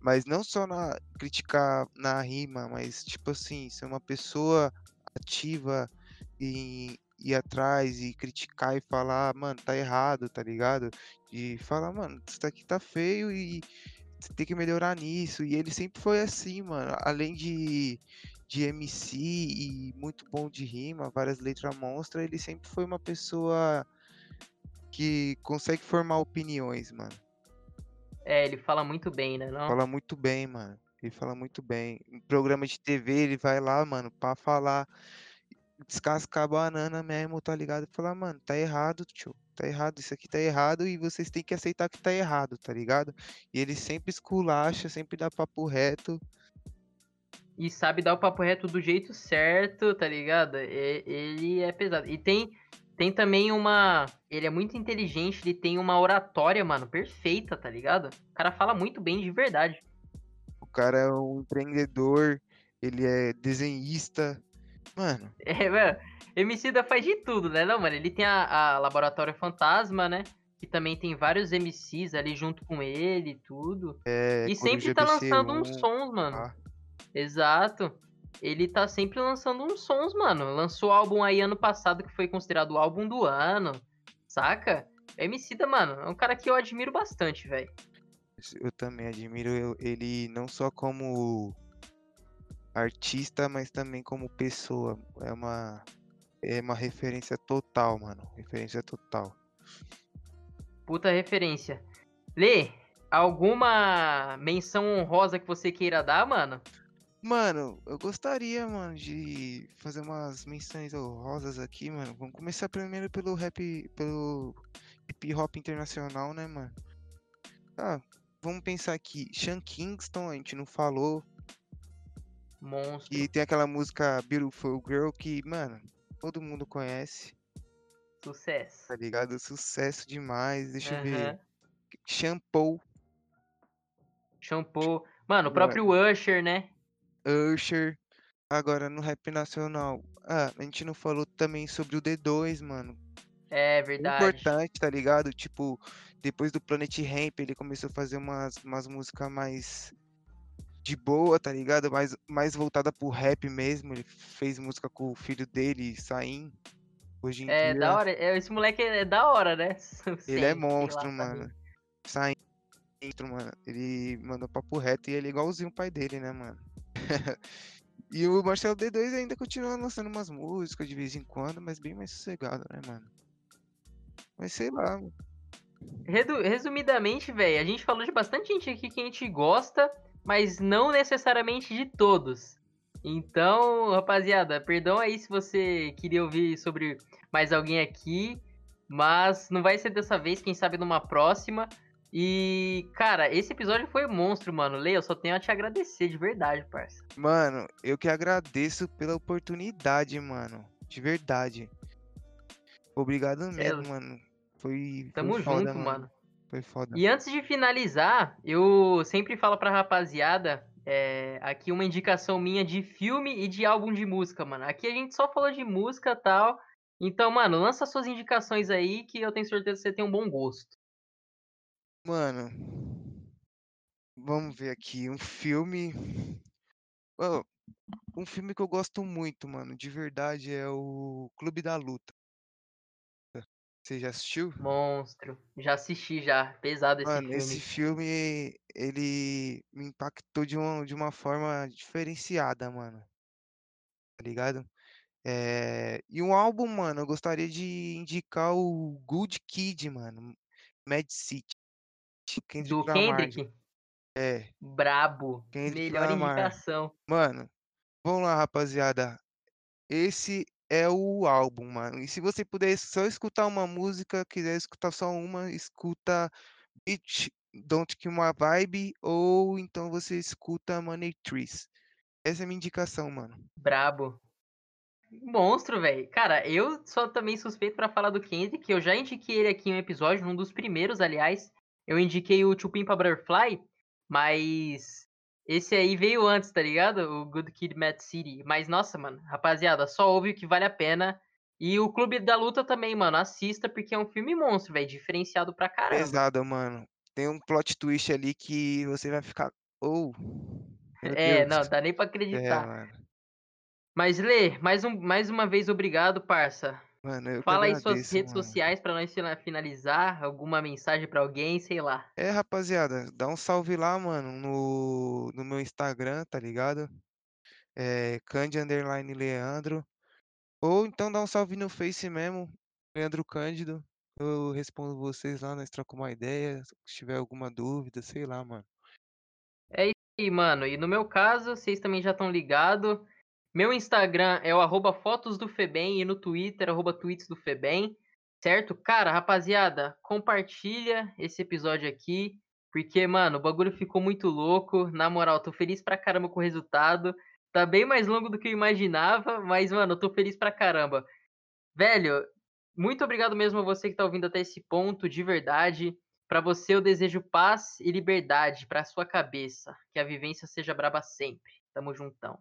Mas não só na criticar na rima, mas tipo assim, ser uma pessoa ativa e ir atrás e criticar e falar, mano, tá errado, tá ligado? E falar, mano, isso daqui tá feio e você tem que melhorar nisso. E ele sempre foi assim, mano. Além de, de MC e muito bom de rima, várias letras monstras, ele sempre foi uma pessoa que consegue formar opiniões, mano. É, ele fala muito bem, né? Não? Fala muito bem, mano. Ele fala muito bem. Em programa de TV, ele vai lá, mano, pra falar, descascar a banana mesmo, tá ligado? E falar, mano, tá errado, tio. Tá errado, isso aqui tá errado e vocês têm que aceitar que tá errado, tá ligado? E ele sempre esculacha, sempre dá papo reto. E sabe dar o papo reto do jeito certo, tá ligado? E- Ele é pesado. E tem, tem também uma. Ele é muito inteligente, ele tem uma oratória, mano, perfeita, tá ligado? O cara fala muito bem de verdade. O cara é um empreendedor, ele é desenhista. Mano, É, mano, Emicida faz de tudo, né, não, mano? Ele tem a, a Laboratório Fantasma, né? Que também tem vários MCs ali junto com ele e tudo. é. e sempre tá lançando uns BC1, sons, mano. ah. Exato. Ele tá sempre lançando uns sons, mano. Lançou o álbum aí ano passado que foi considerado o álbum do ano. Saca? Emicida, mano, é um cara que eu admiro bastante, velho. Eu também admiro ele não só como artista, mas também como pessoa. É uma é uma referência total, mano. Referência total. Puta referência. Lê, alguma menção honrosa que você queira dar, mano? Mano, eu gostaria, mano, de fazer umas menções honrosas aqui, mano. Vamos começar primeiro pelo rap, pelo hip hop internacional, né, mano? Ah, vamos pensar aqui. Sean Kingston, a gente não falou. Monstro. E tem aquela música Beautiful Girl que, mano, todo mundo conhece, Sucesso. tá ligado? Sucesso demais. Deixa eu ver. Shampoo, Shampoo. Mano, o próprio Usher, né? Usher. Agora no rap nacional. Ah, a gente não falou também sobre o D2, mano. É verdade. Importante, tá ligado? Tipo, depois do Planet Ramp, ele começou a fazer umas, umas músicas mais de boa, tá ligado? Mais, mais voltada pro rap mesmo. Ele fez música com o filho dele, Saim. Hoje em É dia. da hora. é, Esse moleque é da hora, né? Ele é Sei, sei monstro, lá mano. Saim, mano. Ele mandou papo reto e ele é igualzinho o pai dele, né, mano? e o Marcelo D2 ainda continua lançando umas músicas de vez em quando, mas bem mais sossegado, né, mano? Mas sei lá, mano. Resumidamente, velho, a gente falou de bastante gente aqui que a gente gosta, mas não necessariamente de todos. Então, rapaziada, perdão aí se você queria ouvir sobre mais alguém aqui, mas não vai ser dessa vez, quem sabe numa próxima. E, cara, esse episódio foi monstro, mano. Lê, eu só tenho a te agradecer de verdade, parça. Mano, eu que agradeço pela oportunidade, mano. De verdade. Obrigado mesmo, É. mano. Foi, Tamo foi foda, junto, mano. Foi foda. E antes de finalizar, eu sempre falo pra rapaziada, é, aqui uma indicação minha de filme e de álbum de música, mano. Aqui a gente só falou de música e tal. Então, mano, lança suas indicações aí que eu tenho certeza que você tem um bom gosto. Mano, vamos ver aqui. Um filme. Ó, um filme que eu gosto muito, mano, de verdade, é o Clube da Luta. Você já assistiu? Monstro. Já assisti já. Pesado esse Mano, filme. esse filme, ele me impactou de uma, de uma forma diferenciada, mano. Tá ligado? É, E um álbum, mano, eu gostaria de indicar o Good Kid, mano. Mad City. Kendrick Do Lamar. Kendrick. É, Brabo. Kendrick Melhor Lamar. indicação. Mano, vamos lá, rapaziada. Esse é o álbum, mano. E se você puder só escutar uma música, quiser escutar só uma, escuta Bitch Don't Kill My Vibe ou então você escuta Money Trees. Essa é a minha indicação, mano. Brabo. Monstro, velho. Cara, eu sou também suspeito pra falar do Kendrick, que eu já indiquei ele aqui em um episódio, num dos primeiros, aliás. Eu indiquei o To Pimp a Butterfly, mas esse aí veio antes, tá ligado? O Good Kid, Mad City. Mas nossa, mano, rapaziada, só ouve o que vale a pena. E o Clube da Luta também, mano, assista porque é um filme monstro, velho, diferenciado pra caramba. Pesado, mano. Tem um plot twist ali que você vai ficar. Oh, É, Deus. não, dá nem pra É, acreditar. mano. Mas Lê, mais, um, mais uma vez obrigado, parça. Mano, Fala aí suas redes mano. sociais pra nós fina- finalizar, alguma mensagem pra alguém, sei lá. É, rapaziada, dá um salve lá, mano, no, no meu Instagram, tá ligado? É Candy Underline Leandro. Ou então dá um salve no Face mesmo, Leandro Cândido. Eu respondo vocês lá, nós trocamos uma ideia. Se tiver alguma dúvida, sei lá, mano. E, mano, e no meu caso, vocês também já estão ligados. Meu Instagram é o arroba fotos do Febem e no Twitter, arroba tweets do Febem. Certo? Cara, rapaziada, compartilha esse episódio aqui. Porque, mano, o bagulho ficou muito louco. Na moral, tô feliz pra caramba com o resultado. Tá bem mais longo do que eu imaginava, mas, mano, eu tô feliz pra caramba. Velho, muito obrigado mesmo a você que tá ouvindo até esse ponto, de verdade. Pra você eu desejo paz e liberdade pra sua cabeça. Que a vivência seja braba sempre. Tamo juntão.